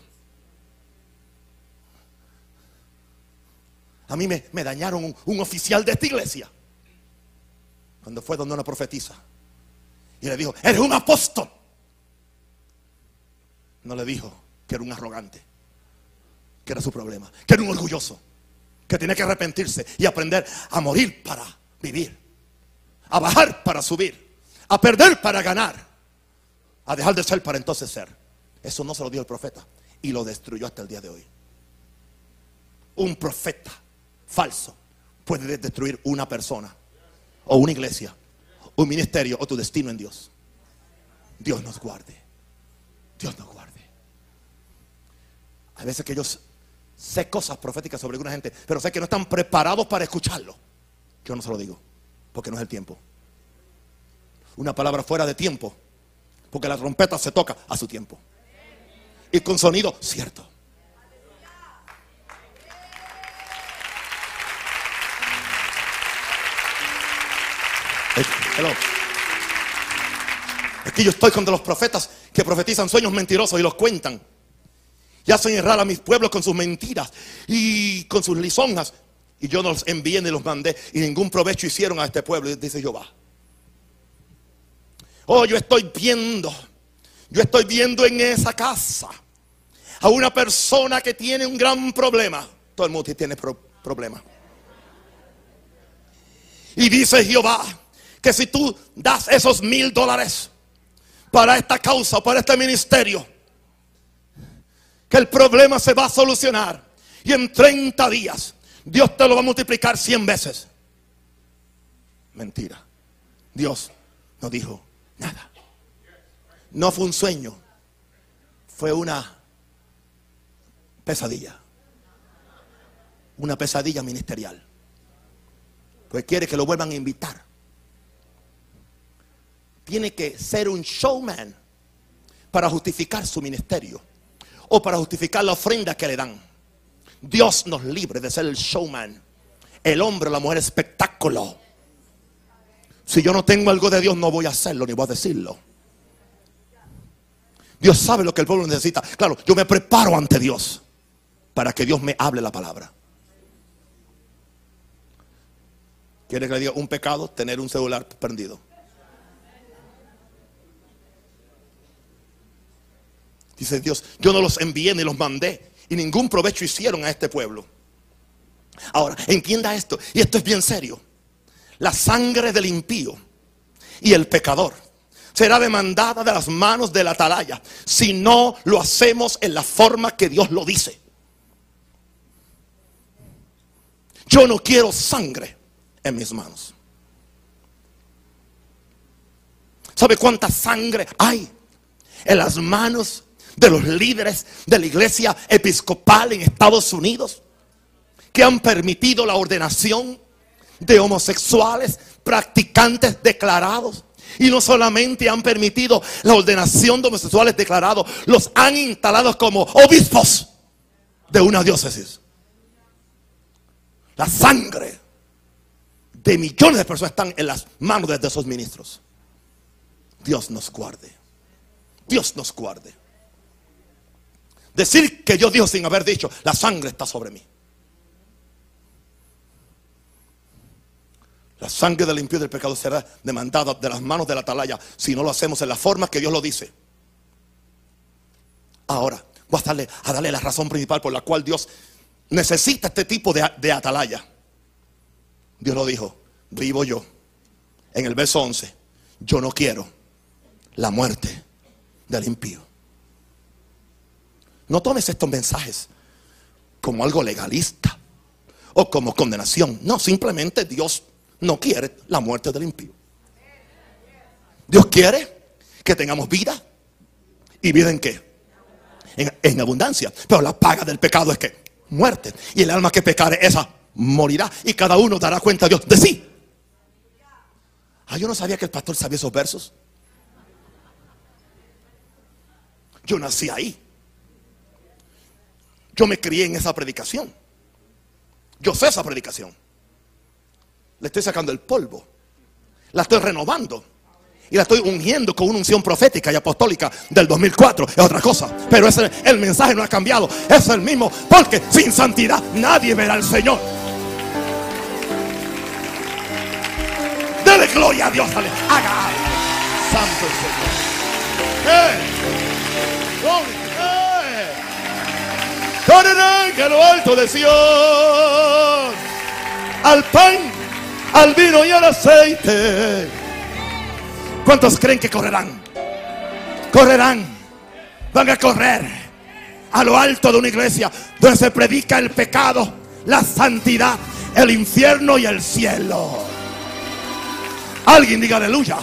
A mí me, dañaron un oficial de esta iglesia. Cuando fue donde una profetiza. Y le dijo, eres un apóstol. No le dijo que era un arrogante. Que era su problema. Que era un orgulloso. Que tenía que arrepentirse y aprender a morir para vivir. A bajar para subir. A perder para ganar. A dejar de ser para entonces ser. Eso no se lo dio el profeta. Y lo destruyó hasta el día de hoy. Un profeta falso puede destruir una persona o una iglesia, un ministerio o tu destino en Dios. Dios nos guarde. Dios nos guarde. Hay veces que yo sé cosas proféticas sobre alguna gente, pero sé que no están preparados para escucharlo. Yo no se lo digo, porque no es el tiempo. Una palabra fuera de tiempo, porque la trompeta se toca a su tiempo. Y con sonido cierto. Es que yo estoy contra los profetas que profetizan sueños mentirosos y los cuentan. Y hacen errar a mis pueblos con sus mentiras y con sus lisonjas. Y yo no los envié ni los mandé. Y ningún provecho hicieron a este pueblo, dice Jehová. Oh, yo estoy viendo. Yo estoy viendo en esa casa a una persona que tiene un gran problema. Todo el mundo tiene problema. Y dice Jehová que si tú das esos mil dólares para esta causa, para este ministerio, que el problema se va a solucionar y en 30 días Dios te lo va a multiplicar 100 veces. Mentira. Dios no dijo nada. No fue un sueño, fue una pesadilla. Una pesadilla ministerial. Pues quiere que lo vuelvan a invitar tiene que ser un showman para justificar su ministerio o para justificar la ofrenda que le dan. Dios nos libre de ser el showman, el hombre, la mujer espectáculo. Si yo no tengo algo de Dios, no voy a hacerlo ni voy a decirlo. Dios sabe lo que el pueblo necesita. Claro, yo me preparo ante Dios para que Dios me hable la palabra. ¿Quiere que le diga un pecado? Tener un celular prendido. Dice Dios, yo no los envié ni los mandé y ningún provecho hicieron a este pueblo. Ahora, entienda esto, y esto es bien serio. La sangre del impío y el pecador será demandada de las manos del atalaya si no lo hacemos en la forma que Dios lo dice. Yo no quiero sangre en mis manos. ¿Sabe cuánta sangre hay en las manos de los líderes de la iglesia episcopal en Estados Unidos que han permitido la ordenación de homosexuales practicantes declarados. Y no solamente han permitido la ordenación de homosexuales declarados, los han instalado como obispos de una diócesis. La sangre de millones de personas están en las manos de esos ministros. Dios nos guarde. Dios nos guarde. Decir que Dios dijo sin haber dicho, la sangre está sobre mí. La sangre del impío del pecado será demandada de las manos de la atalaya si no lo hacemos en la forma que Dios lo dice. Ahora, voy a darle, a darle la razón principal por la cual Dios necesita este tipo de, de atalaya. Dios lo dijo, vivo yo. En el verso 11, yo no quiero la muerte del impío. No tomes estos mensajes como algo legalista o como condenación. No, simplemente Dios no quiere la muerte del impío. Dios quiere que tengamos vida. ¿Y vida en qué? En, abundancia. Pero la paga del pecado es que muerte. Y el alma que pecare, esa morirá. Y cada uno dará cuenta a Dios de sí. Ah, yo no sabía que el pastor sabía esos versos. Yo nací ahí. Yo me crié en esa predicación. Yo sé esa predicación. Le estoy sacando el polvo. La estoy renovando. Y la estoy ungiendo con una unción profética y apostólica del 2004. Es otra cosa. Pero ese, el mensaje no ha cambiado. Es el mismo. Porque sin santidad nadie verá al Señor. Dele gloria a Dios. Haga Santo Señor. ¡Eh! Correrán que lo alto de Sion al pan, al vino y al aceite. ¿Cuántos creen que correrán? Correrán. Van a correr a lo alto de una iglesia donde se predica el pecado, la santidad, el infierno y el cielo. Alguien diga aleluya.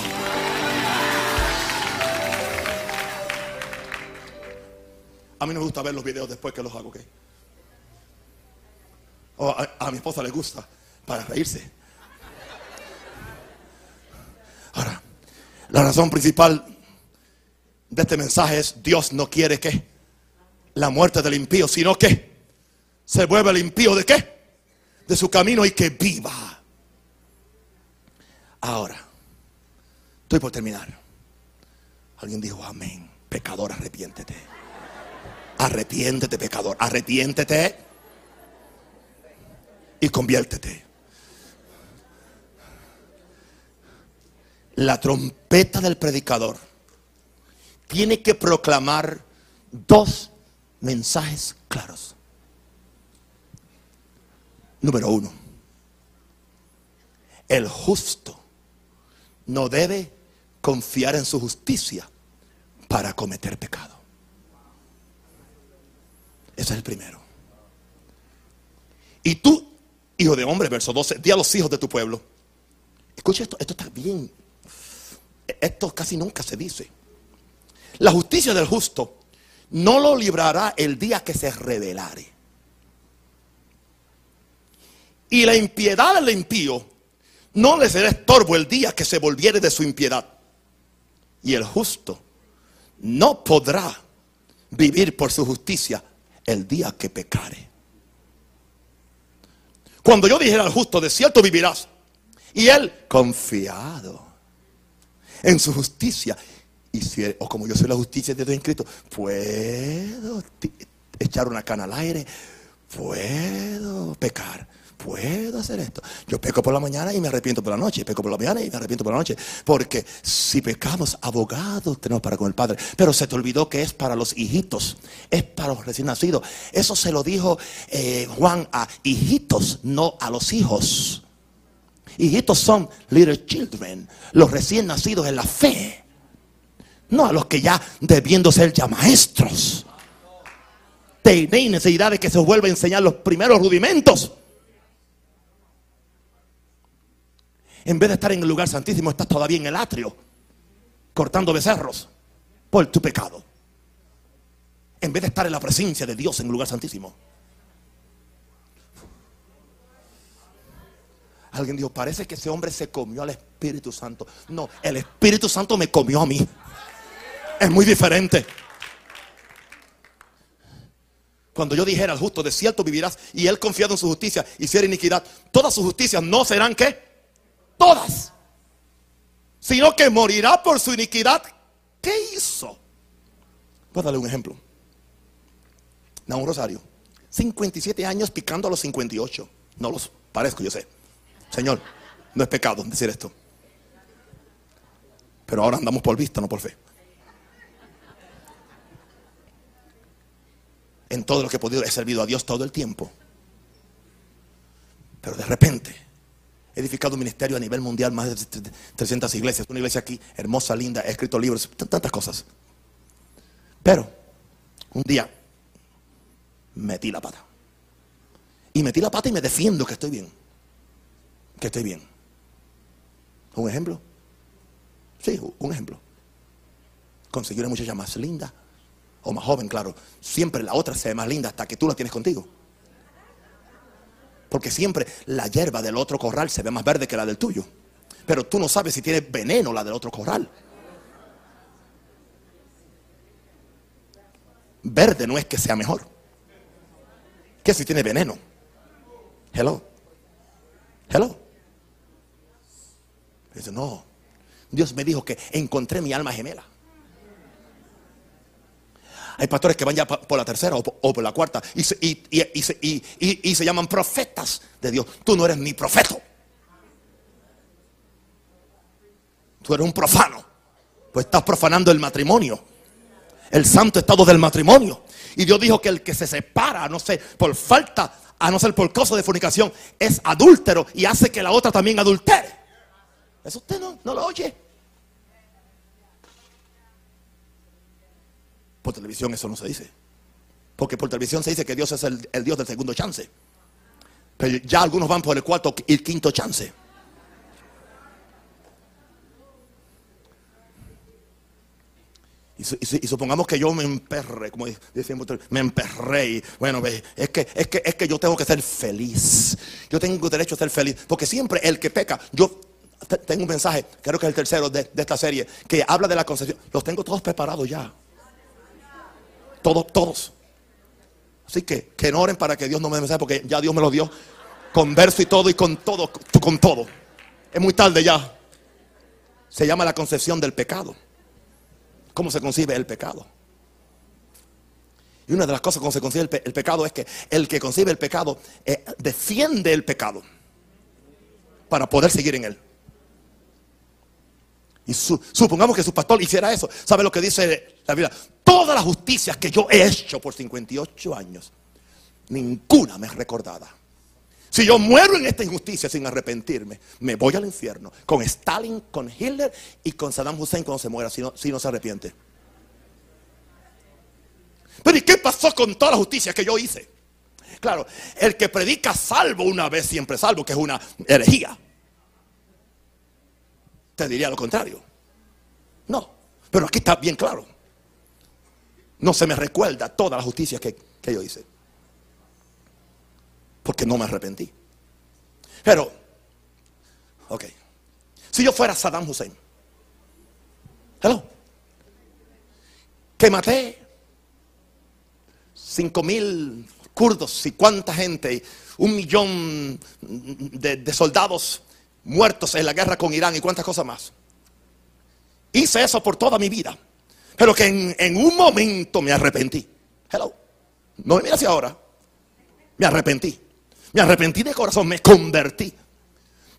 A mí me gusta ver los videos después que los hago. O a, mi esposa le gusta para reírse. Ahora, la razón principal de este mensaje es Dios no quiere que la muerte del impío, sino que se vuelva el impío de qué? De su camino y que viva. Ahora, estoy por terminar. Alguien dijo, amén. Pecador, arrepiéntete. Arrepiéntete, pecador. Arrepiéntete y conviértete. La trompeta del predicador tiene que proclamar dos mensajes claros. Número uno, el justo no debe confiar en su justicia para cometer pecado. Ese es el primero. Y tú, hijo de hombre, verso 12, di a los hijos de tu pueblo. Escucha esto, esto está bien. Esto casi nunca se dice. La justicia del justo no lo librará el día que se revelare. Y la impiedad del impío no le será estorbo el día que se volviere de su impiedad. Y el justo no podrá vivir por su justicia el día que pecare. Cuando yo dijera al justo, de cierto vivirás. Y él, confiado en su justicia. Y si, o como yo soy la justicia de Dios en Cristo, puedo echar una cana al aire, puedo pecar puedo hacer esto. Yo peco por la mañana y me arrepiento por la noche. Peco por la mañana y me arrepiento por la noche. Porque si pecamos, abogados tenemos para con el Padre. Pero se te olvidó que es para los hijitos. Es para los recién nacidos. Eso se lo dijo eh, Juan a hijitos, no a los hijos. Hijitos son little children, los recién nacidos en la fe. No a los que ya debiendo ser ya maestros. Tenéis necesidad de que se os vuelva a enseñar los primeros rudimentos. En vez de estar en el lugar santísimo, estás todavía en el atrio, cortando becerros por tu pecado. En vez de estar en la presencia de Dios en el lugar santísimo. Alguien dijo, parece que ese hombre se comió al Espíritu Santo. No, el Espíritu Santo me comió a mí. Es muy diferente. Cuando yo dijera al justo, de cierto vivirás, y él confiado en su justicia, hiciera iniquidad, todas sus justicias no serán que todas, sino que morirá por su iniquidad. ¿Qué hizo? Voy a darle un ejemplo. un Rosario, 57 años picando a los 58. No los parezco, yo sé. Señor, no es pecado decir esto. Pero ahora andamos por vista, no por fe. En todo lo que he podido he servido a Dios todo el tiempo. Pero de repente edificado un ministerio a nivel mundial, más de 300 iglesias. Una iglesia aquí, hermosa, linda, he escrito libros, tantas cosas. Pero un día metí la pata. Y metí la pata y me defiendo que estoy bien. Que estoy bien. ¿Un ejemplo? Sí, un ejemplo. Conseguí una muchacha más linda o más joven, claro. Siempre la otra se ve más linda hasta que tú la tienes contigo. Porque siempre la hierba del otro corral se ve más verde que la del tuyo. Pero tú no sabes si tiene veneno la del otro corral. Verde no es que sea mejor. Que si tiene veneno. Hello. Hello. Dice, no. Dios me dijo que encontré mi alma gemela. Hay pastores que van ya por la tercera o por, la cuarta y se, y, se llaman profetas de Dios. Tú no eres ni profeta. Tú eres un profano. Pues estás profanando el matrimonio. El santo estado del matrimonio. Y Dios dijo que el que se separa, no sé, por falta, a no ser por causa de fornicación, es adúltero y hace que la otra también adultere. Eso usted no, no lo oye. Por televisión eso no se dice. Porque por televisión se dice que Dios es el, Dios del segundo chance. Pero ya algunos van por el cuarto y el quinto chance. Y, supongamos que yo me emperre, como decimos, me emperré. Y, bueno, es que, es, que, es que yo tengo que ser feliz. Yo tengo derecho a ser feliz. Porque siempre el que peca, yo tengo un mensaje, creo que es el tercero de, de esta serie, que habla de la concepción. Los tengo todos preparados ya. Todos, todos. Así que que no oren para que Dios no me mensaje porque ya Dios me lo dio con verso y todo y con todo, con todo. Es muy tarde ya. Se llama la concepción del pecado. ¿Cómo se concibe el pecado? Y una de las cosas como se concibe el, pecado es que el que concibe el pecado eh, defiende el pecado para poder seguir en él. Y supongamos que su pastor hiciera eso. ¿Sabe lo que dice la Biblia? Todas las justicias que yo he hecho por 58 años, ninguna me es recordada. Si yo muero en esta injusticia sin arrepentirme, me voy al infierno. Con Stalin, con Hitler y con Saddam Hussein cuando se muera, si no, si no se arrepiente. Pero ¿y qué pasó con toda la justicia que yo hice? Claro, el que predica salvo una vez siempre salvo, que es una herejía te diría lo contrario. No, pero aquí está bien claro. No se me recuerda toda la justicia que, yo hice. Porque no me arrepentí. Pero, ok. Si yo fuera Saddam Hussein, hello, que maté cinco mil kurdos y cuánta gente, un millón de soldados muertos en la guerra con Irán y cuántas cosas más. Hice eso por toda mi vida. Pero que en, un momento me arrepentí. Hello. No me mira hacia ahora. Me arrepentí. Me arrepentí de corazón. Me convertí.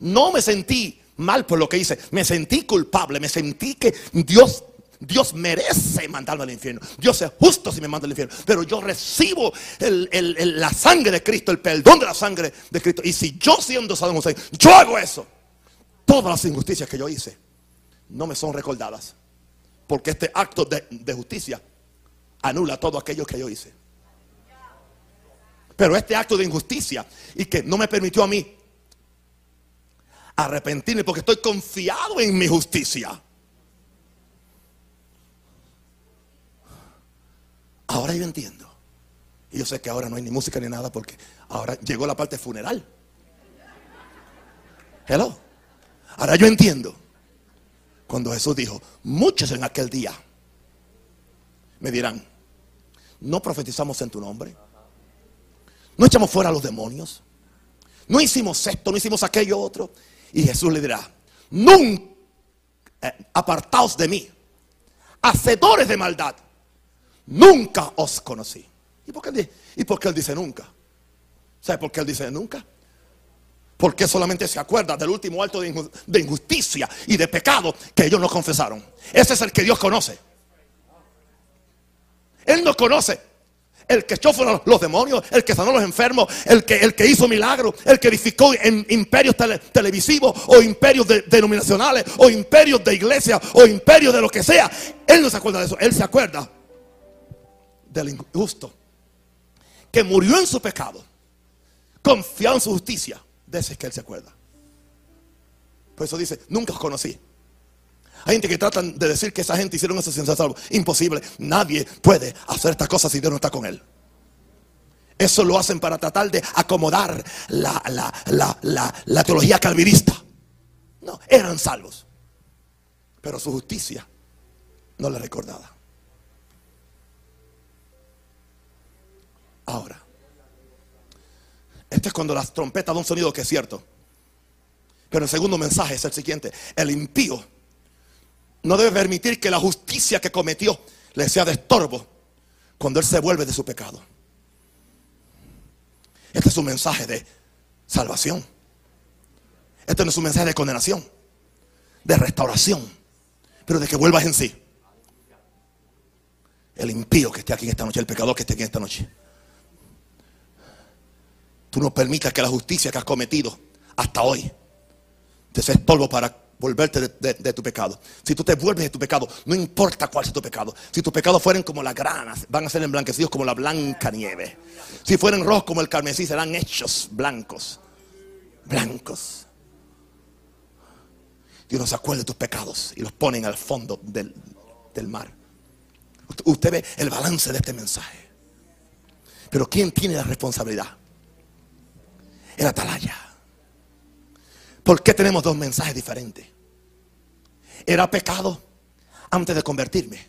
No me sentí mal por lo que hice. Me sentí culpable. Me sentí que Dios Dios merece mandarme al infierno. Dios es justo si me manda al infierno. Pero yo recibo la sangre de Cristo, el perdón de la sangre de Cristo. Y si yo siendo Saddam Hussein, yo hago eso todas las injusticias que yo hice no me son recordadas. Porque este acto de, justicia anula todo aquello que yo hice. Pero este acto de injusticia y que no me permitió a mí arrepentirme porque estoy confiado en mi justicia. Ahora yo entiendo. Y yo sé que ahora no hay ni música ni nada porque ahora llegó la parte funeral. Hello. Ahora yo entiendo. Cuando Jesús dijo, muchos en aquel día me dirán, no profetizamos en tu nombre. No echamos fuera a los demonios. No hicimos esto, no hicimos aquello otro. Y Jesús le dirá, nunca eh, apartaos de mí, hacedores de maldad, nunca os conocí. ¿Y por qué, y por qué él dice nunca? ¿Sabe por qué él dice nunca? Porque solamente se acuerda del último acto de injusticia y de pecado que ellos no confesaron. Ese es el que Dios conoce. Él no conoce el que echó fuera los demonios, el que sanó a los enfermos, el que, el que hizo milagros, el que edificó en imperios televisivos o imperios denominacionales o imperios de iglesia o imperios de lo que sea. Él no se acuerda de eso, él se acuerda del injusto que murió en su pecado, confiado en su justicia. De ese es que él se acuerda. Por eso dice, nunca os conocí. Hay gente que tratan de decir que esa gente hicieron eso sin ser. Imposible. Nadie puede hacer estas cosas si Dios no está con él. Eso lo hacen para tratar de acomodar la, la, teología calvinista. No, eran salvos. Pero su justicia no le recordaba. Ahora, este es cuando las trompetas dan un sonido que es cierto. Pero el segundo mensaje es el siguiente. El impío no debe permitir que la justicia que cometió le sea de estorbo cuando él se vuelve de su pecado. Este es un mensaje de salvación. Este no es un mensaje de condenación, de restauración, pero de que vuelvas en sí. El impío que esté aquí esta noche, el pecador que esté aquí esta noche. Tú no permitas que la justicia que has cometido hasta hoy te sea estorbo para volverte de, tu pecado. Si tú te vuelves de tu pecado, no importa cuál sea tu pecado. Si tus pecados fueren como las granas, van a ser emblanquecidos como la blanca nieve. Si fueren rojos como el carmesí, serán hechos blancos. Blancos. Dios no se acuerda de tus pecados y los ponen al fondo del, del mar. Usted ve el balance de este mensaje. Pero ¿quién tiene la responsabilidad? El atalaya. ¿Por qué tenemos dos mensajes diferentes? Era pecado antes de convertirme.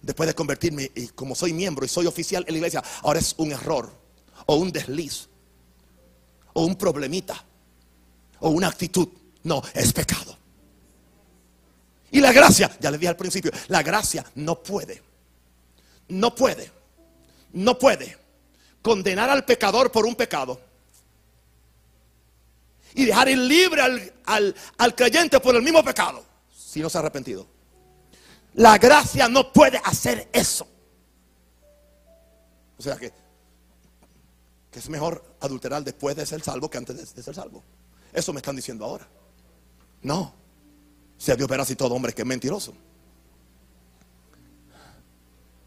Después de convertirme, y como soy miembro y soy oficial en la iglesia, ahora es un error, o un desliz, o un problemita, o una actitud. No, es pecado. Y la gracia, ya le dije al principio, la gracia no puede, no puede, no puede condenar al pecador por un pecado y dejar ir libre al, creyente por el mismo pecado si no se ha arrepentido. La gracia no puede hacer eso. O sea que, que es mejor adulterar después de ser salvo que antes de, ser salvo. Eso me están diciendo ahora. No. Sea Dios verá si todo hombre que es mentiroso.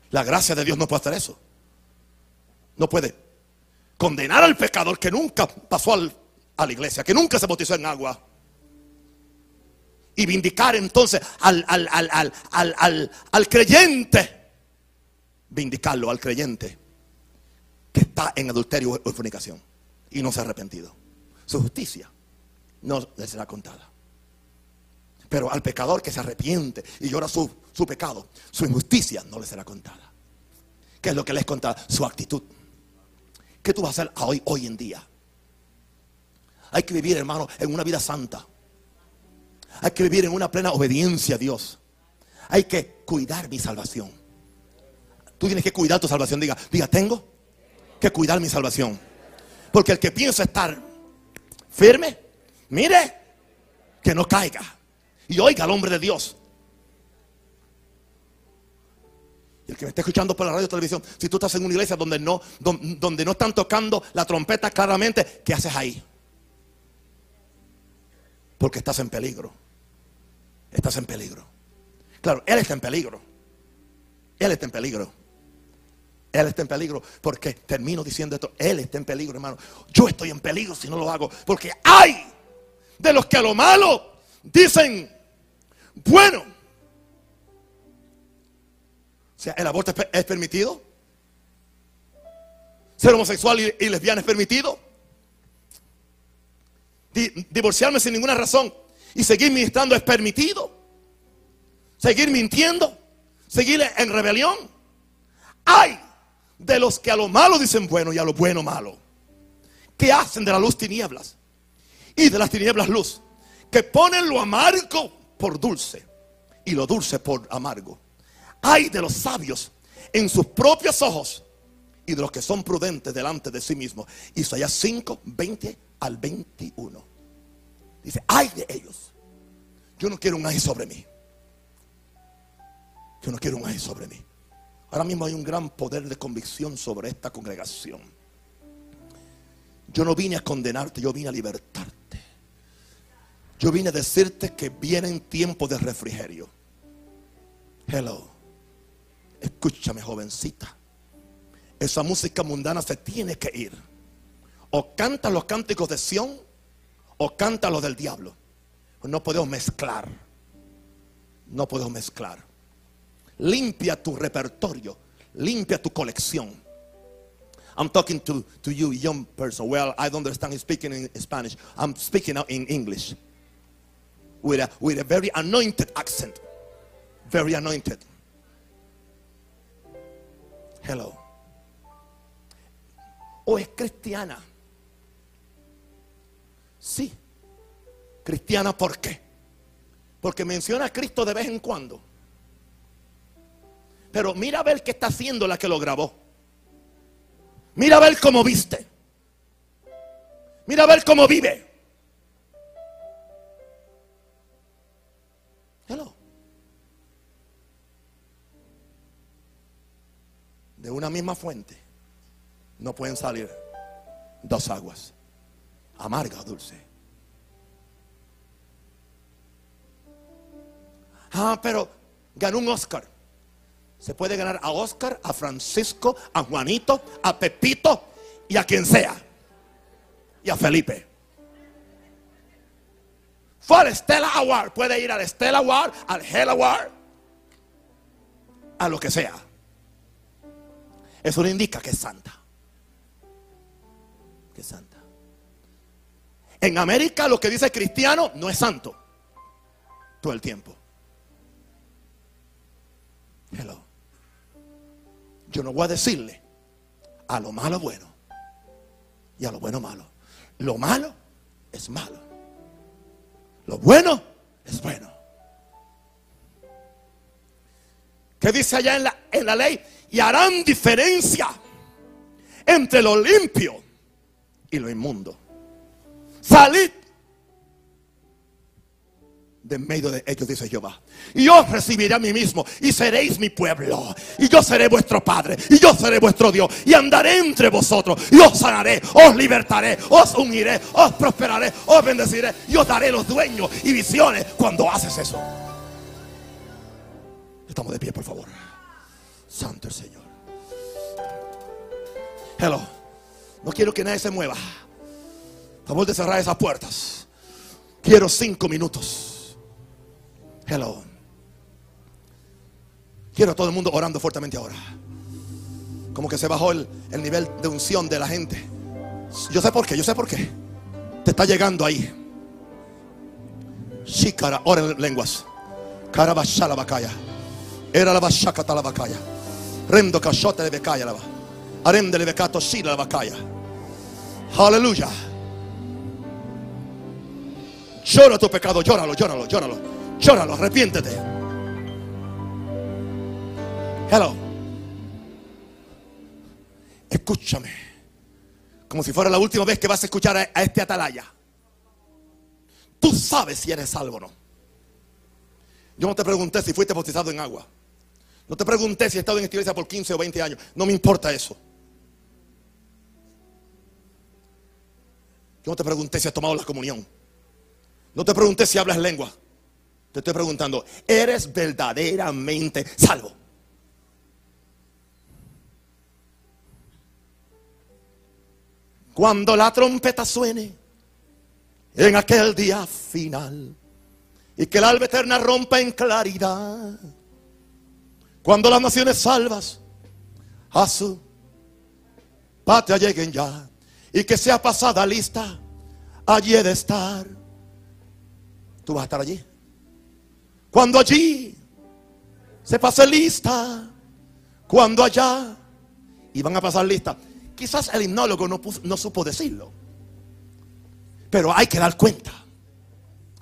La gracia de Dios no puede hacer eso. No puede condenar al pecador que nunca pasó al a la iglesia, que nunca se bautizó en agua. Y vindicar entonces al, al, creyente, vindicarlo al creyente que está en adulterio o fornicación y no se ha arrepentido. Su justicia no le será contada. Pero al pecador que se arrepiente y llora su, su pecado, su injusticia no le será contada. ¿Qué es lo que les contada? Su actitud. ¿Qué tú vas a hacer hoy, hoy en día? Hay que vivir, hermano, en una vida santa. Hay que vivir en una plena obediencia a Dios. Hay que cuidar mi salvación. Tú tienes que cuidar tu salvación. Diga, diga, tengo que cuidar mi salvación. Porque el que piensa estar firme, mire, que no caiga. Y oiga al hombre de Dios. Y el que me está escuchando por la radio o televisión, si tú estás en una iglesia donde no, donde no están tocando la trompeta claramente, ¿qué haces ahí? Porque estás en peligro. Estás en peligro. Claro, Él está en peligro. Él está en peligro. Él está en peligro. Porque termino diciendo esto. Él está en peligro, hermano. Yo estoy en peligro si no lo hago. Porque hay de los que a lo malo dicen, bueno. O sea, el aborto es permitido. Ser homosexual y lesbiana es permitido divorciarme sin ninguna razón y seguir ministrando es permitido. Seguir mintiendo, seguir en rebelión. Hay de los que a lo malo dicen bueno y a lo bueno malo. que hacen de la luz tinieblas y de las tinieblas luz, que ponen lo amargo por dulce y lo dulce por amargo. Hay de los sabios en sus propios ojos y de los que son prudentes delante de sí mismos. Isaías 5, 20 al 21. Dice, hay de ellos. Yo no quiero un ay sobre mí. Yo no quiero un ay sobre mí. Ahora mismo hay un gran poder de convicción sobre esta congregación. Yo no vine a condenarte, yo vine a libertarte. Yo vine a decirte que vienen tiempos de refrigerio. Hello. Escúchame, jovencita. Esa música mundana se tiene que ir. O canta los cánticos de Sión o canta los del diablo. No podemos mezclar. No podemos mezclar. Limpia tu repertorio. Limpia tu colección. I'm talking to, to you, young person. Well, I don't understand speaking in Spanish. I'm speaking out in English. With a, with a very anointed accent. Very anointed. Hello. Es cristiana. Sí. Cristiana, ¿por qué? Porque menciona a Cristo de vez en cuando. Pero mira a ver qué está haciendo la que lo grabó. Mira a ver cómo viste. Mira a ver cómo vive. Hello. De una misma fuente no pueden salir dos aguas, amarga o dulce. Ah, pero ganó un Oscar. Se puede ganar a Oscar, a Francisco, a Juanito, a Pepito y a quien sea. Y a Felipe. Fue al Stella Award. Puede ir al Stella Award, al Hell Award, a lo que sea. Eso le indica que es santa. Santa. En América lo que dice cristiano no es santo. Todo el tiempo. Hello. Yo no voy a decirle a lo malo bueno y a lo bueno malo. Lo malo es malo. Lo bueno es bueno. ¿Qué dice allá en la, en la ley? Y harán diferencia entre lo limpio y lo inmundo. Salid de medio de ellos, dice Jehová. Y yo recibiré a mí mismo y seréis mi pueblo. Y yo seré vuestro padre. Y yo seré vuestro Dios. Y andaré entre vosotros. Y os sanaré, os libertaré, os uniré, os prosperaré, os bendeciré. Y os daré los dueños y visiones cuando haces eso. Estamos de pie, por favor. Santo el Señor. Hello. No quiero que nadie se mueva. Favor de cerrar esas puertas. Quiero cinco minutos. Hello. Quiero a todo el mundo orando fuertemente ahora. Como que se bajó el, el nivel de unción de la gente. Yo sé por qué, yo sé por qué. Te está llegando ahí. Shikara, ora en lenguas. Karabashala bakaya. Era la bashakata la bakaya. Rendo kashote le bekaya la Arende le bekato shila la bakaya. Aleluya. Llora tu pecado, llóralo, llóralo, llóralo. Llóralo, arrepiéntete. Hello. Escúchame. Como si fuera la última vez que vas a escuchar a, este atalaya. Tú sabes si eres salvo o no. Yo no te pregunté si fuiste bautizado en agua. No te pregunté si has estado en esta iglesia por 15 o 20 años. No me importa eso. Yo no te pregunté si has tomado la comunión. No te pregunté si hablas lengua. Te estoy preguntando, ¿eres verdaderamente salvo? Cuando la trompeta suene en aquel día final y que el alba eterna rompa en claridad, cuando las naciones salvas a su patria lleguen ya y que sea pasada lista, allí he de estar. Tú vas a estar allí. Cuando allí se pase lista, cuando allá iban a pasar lista. Quizás el himnólogo no, no supo decirlo. Pero hay que dar cuenta.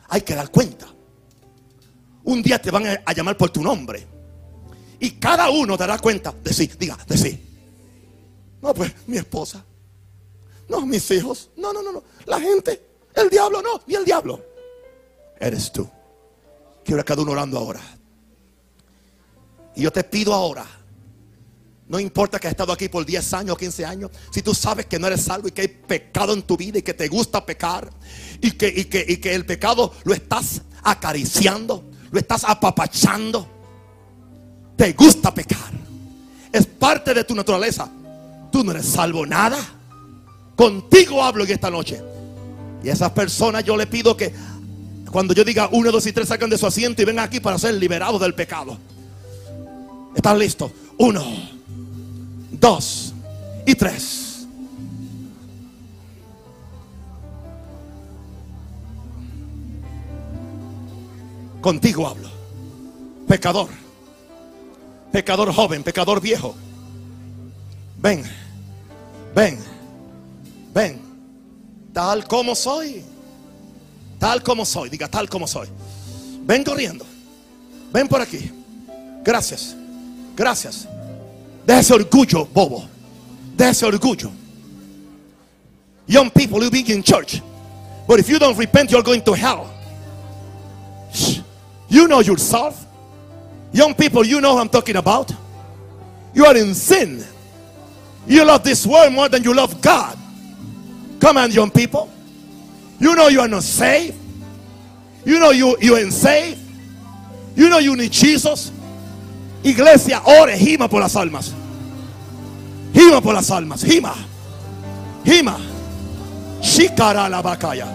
Hay que dar cuenta. Un día te van a llamar por tu nombre. Y cada uno dará cuenta de sí. Diga, de sí. No, pues mi esposa. No, mis hijos. No, no, no, no. La gente. El diablo no. Ni el diablo. Eres tú. Quiero a cada uno orando ahora. Y yo te pido ahora. No importa que has estado aquí por 10 años o 15 años. Si tú sabes que no eres salvo y que hay pecado en tu vida y que te gusta pecar. Y que, y que, y que el pecado lo estás acariciando. Lo estás apapachando. Te gusta pecar. Es parte de tu naturaleza. Tú no eres salvo nada. Contigo hablo en esta noche. Y a esas personas yo le pido que cuando yo diga uno, dos y tres salgan de su asiento y vengan aquí para ser liberados del pecado. ¿Están listos? Uno, dos y tres. Contigo hablo. Pecador. Pecador joven, pecador viejo. Ven, ven, ven. Tal como soy. Tal como soy. Diga, tal como soy. Ven corriendo. Ven por aquí. Gracias. Gracias. De ese orgullo, bobo. De ese orgullo. Young people, you be in church. But if you don't repent, you're going to hell. You know yourself. Young people, you know who I'm talking about. You are in sin. You love this world more than you love God. Come on, young people. You know you are not saved. You know you, you ain't saved. You know you need Jesus. Iglesia, ore, gima por las almas. Gima por las almas. Gima. Gima. Shikara la bacaya.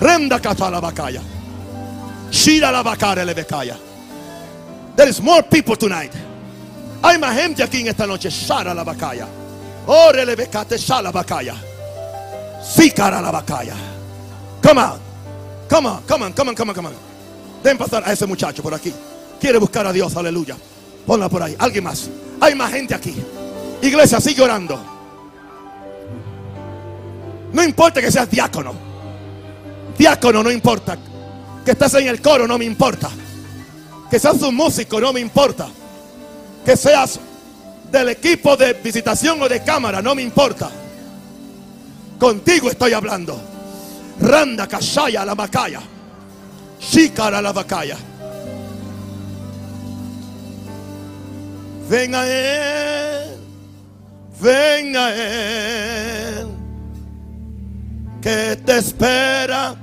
Renda kata la. Shira la bacare le. There is more people tonight. Hay más gente aquí en esta noche. Shara la. Ore le becate shala bacaya. Sikara la bacaya. Come on. Come on, come on, come on, come on, come on. Den pasar a ese muchacho por aquí. Quiere buscar a Dios, aleluya. Ponla por ahí. Alguien más. Hay más gente aquí. Iglesia, sigue orando. No importa que seas diácono. Diácono no importa. Que estés en el coro no me importa. Que seas un músico no me importa. Que seas del equipo de visitación o de cámara no me importa. Contigo estoy hablando. Randa Kashaya la Macaya. Shikara la Macaya. Ven a Él. Ven a Él. Que te espera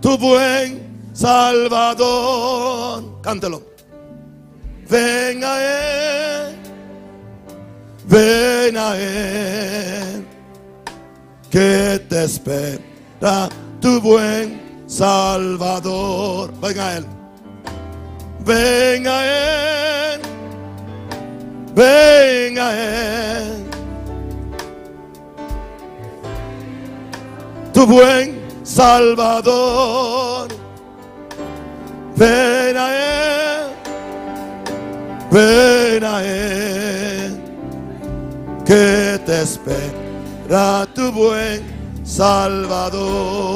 tu buen Salvador. Cántelo. Ven a Él. Ven a Él. Que te espera tu buen Salvador. Ven a Él. Ven a Él. Ven a Él. Tu buen Salvador. Ven a Él. Ven a Él. Que te espera tu buen Salvador.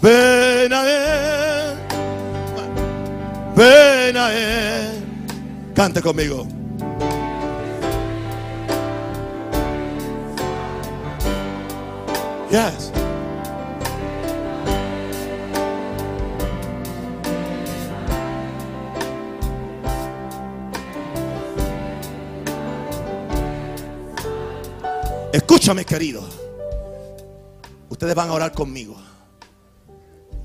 Ven a Él. Ven a Él. Cante conmigo. Yes. Escúchame, querido. Ustedes van a orar conmigo.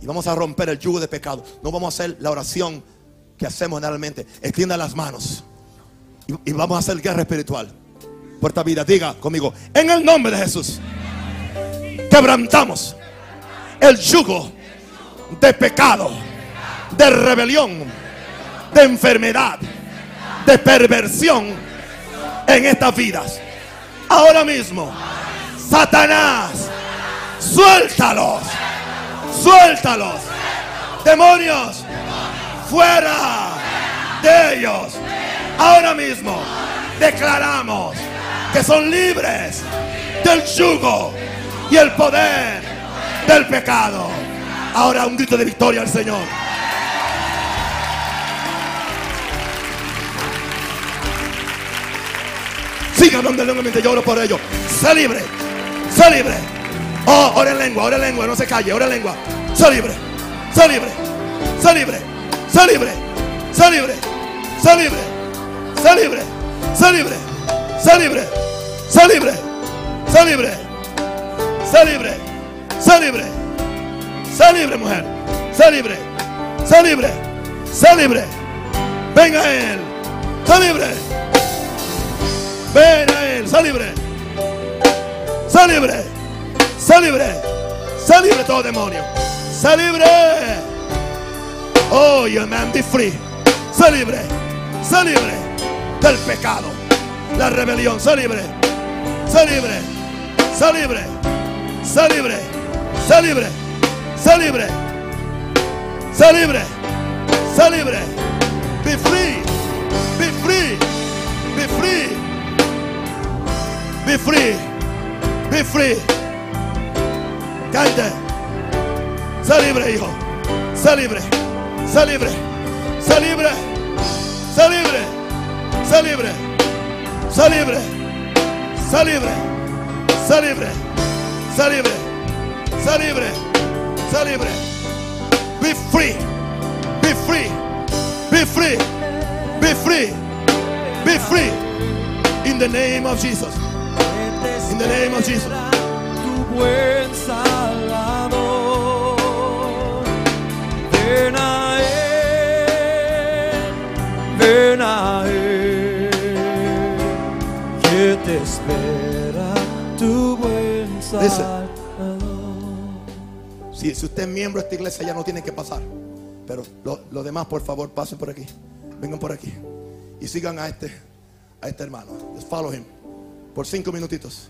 Y vamos a romper el yugo de pecado. No vamos a hacer la oración que hacemos generalmente. Extienda las manos. Y, y vamos a hacer guerra espiritual. Por esta vida. Diga conmigo. En el nombre de Jesús. Quebrantamos el yugo de pecado. De rebelión. De enfermedad. De perversión. En estas vidas. Ahora mismo. Satanás. Suéltalos. Suéltalos. Demonios. Fuera de ellos. Ahora mismo declaramos que son libres del yugo y el poder del pecado. Ahora un grito de victoria al Señor. Siga hablando en lengua mientras yo oro por ellos. Sé libre. Sé libre. Oh, ora en lengua, ora en lengua. No se calle, ora en lengua. Sé libre. Sé libre. Sé libre. Sé libre. Sé libre. Sé libre. Sé libre. Sé libre. Sé libre. Sé libre. Sé libre. Sé libre. Sé libre. Sé libre, mujer. Sé libre. Sé libre. Sé libre. Venga él. Sé libre. Ven a él. Sé libre. Sé libre. Sé libre. Sé libre todo demonio. Sé libre. Oh, you man, be free. Sé libre. Sé libre del pecado. La rebelión. Sé libre. Sé libre. Sé libre. Sé libre. Sé libre. Sé libre. Sé libre. Sé libre. Be free. Be free. Be free. Be free. Be free. Cállate. Sé libre, hijo. Sé libre. Sé libre. Sé libre. Sé libre. Sé libre. Sé libre. Sé libre. Sé libre. Sé libre. Be free. Be free. Be free. Be free. Be free. In the name of Jesus. In the name of Jesus. Tu buen Salvador. Ven a Él, ven a Él, que te espera tu buen Salvador. Si, si usted es miembro de esta iglesia ya no tiene que pasar. Pero lo- los demás, por favor, pasen por aquí. Vengan por aquí. Y sigan a este, a este hermano. Just follow him. Por cinco minutitos.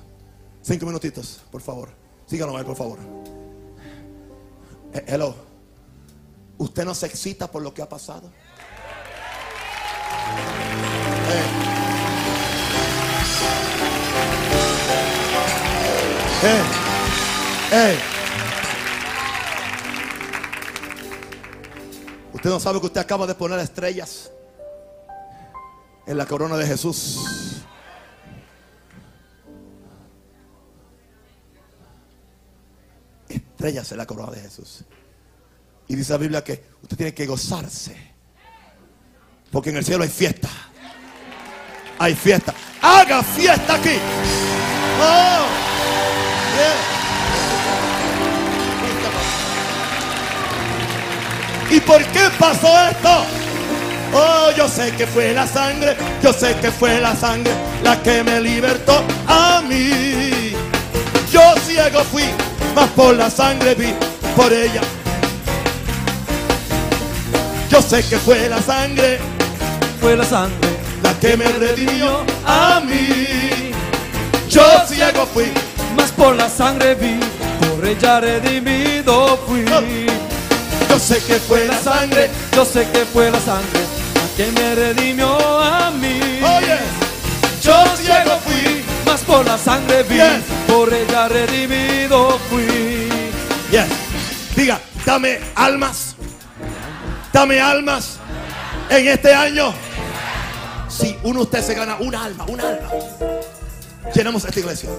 Cinco minutitos, por favor. Él, por favor. Eh, Hello. ¿Usted no se excita por lo que ha pasado? Eh. Eh. Usted no sabe que usted acaba de poner estrellas en la corona de Jesús. Estrellas en la corona de Jesús. Y dice la Biblia que usted tiene que gozarse. Porque en el cielo hay fiesta. Hay fiesta. Haga fiesta aquí. Oh. ¿Y por qué pasó esto? Oh, yo sé que fue la sangre, yo sé que fue la sangre la que me libertó a mí. Yo ciego fui, mas por la sangre vi por ella. Yo sé que fue la sangre Fue la sangre la que me redimió a mí. Yo ciego fui, Mas por la sangre vi, por ella redimido fui. yo sé que fue la sangre. yo sé que fue la sangre la que me redimió a mí. Oye, yo ciego fui. Mas por la sangre vi, Yes. Por redimido fui. Diga, dame almas. Dame almas en este año. Si uno de ustedes se gana una alma, una alma, llenamos esta iglesia.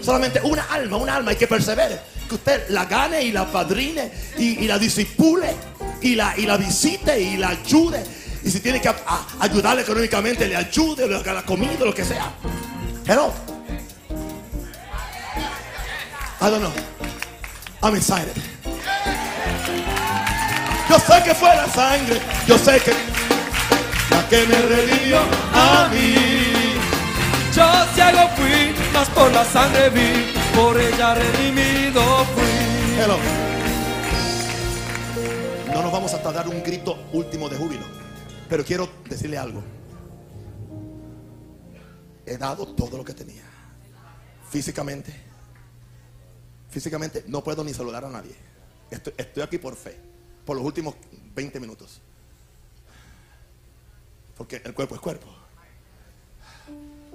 Solamente una alma, una alma, hay que persevere. Que usted la gane y la padrine y, la disipule y la, y la visite y la ayude. Y si tiene que ayudarle económicamente, le ayude, le haga la comida, lo que sea. Hello. I don't know. I'm excited. Yo sé que fue la sangre, yo sé que la que me redimió a mí. Yo ciego fui, mas por la sangre vi, por ella redimido fui. Hello. No nos vamos a dar un grito último de júbilo, pero quiero decirle algo. He dado todo lo que tenía. Físicamente, físicamente no puedo ni saludar a nadie. Estoy, aquí por fe, por los últimos 20 minutos. Porque el cuerpo es cuerpo.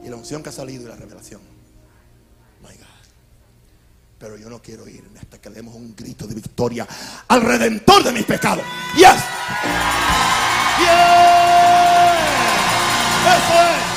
Y la unción que ha salido y la revelación. My God. Pero yo no quiero irme hasta que le demos un grito de victoria al redentor de mis pecados. Yes. Yes. Eso es.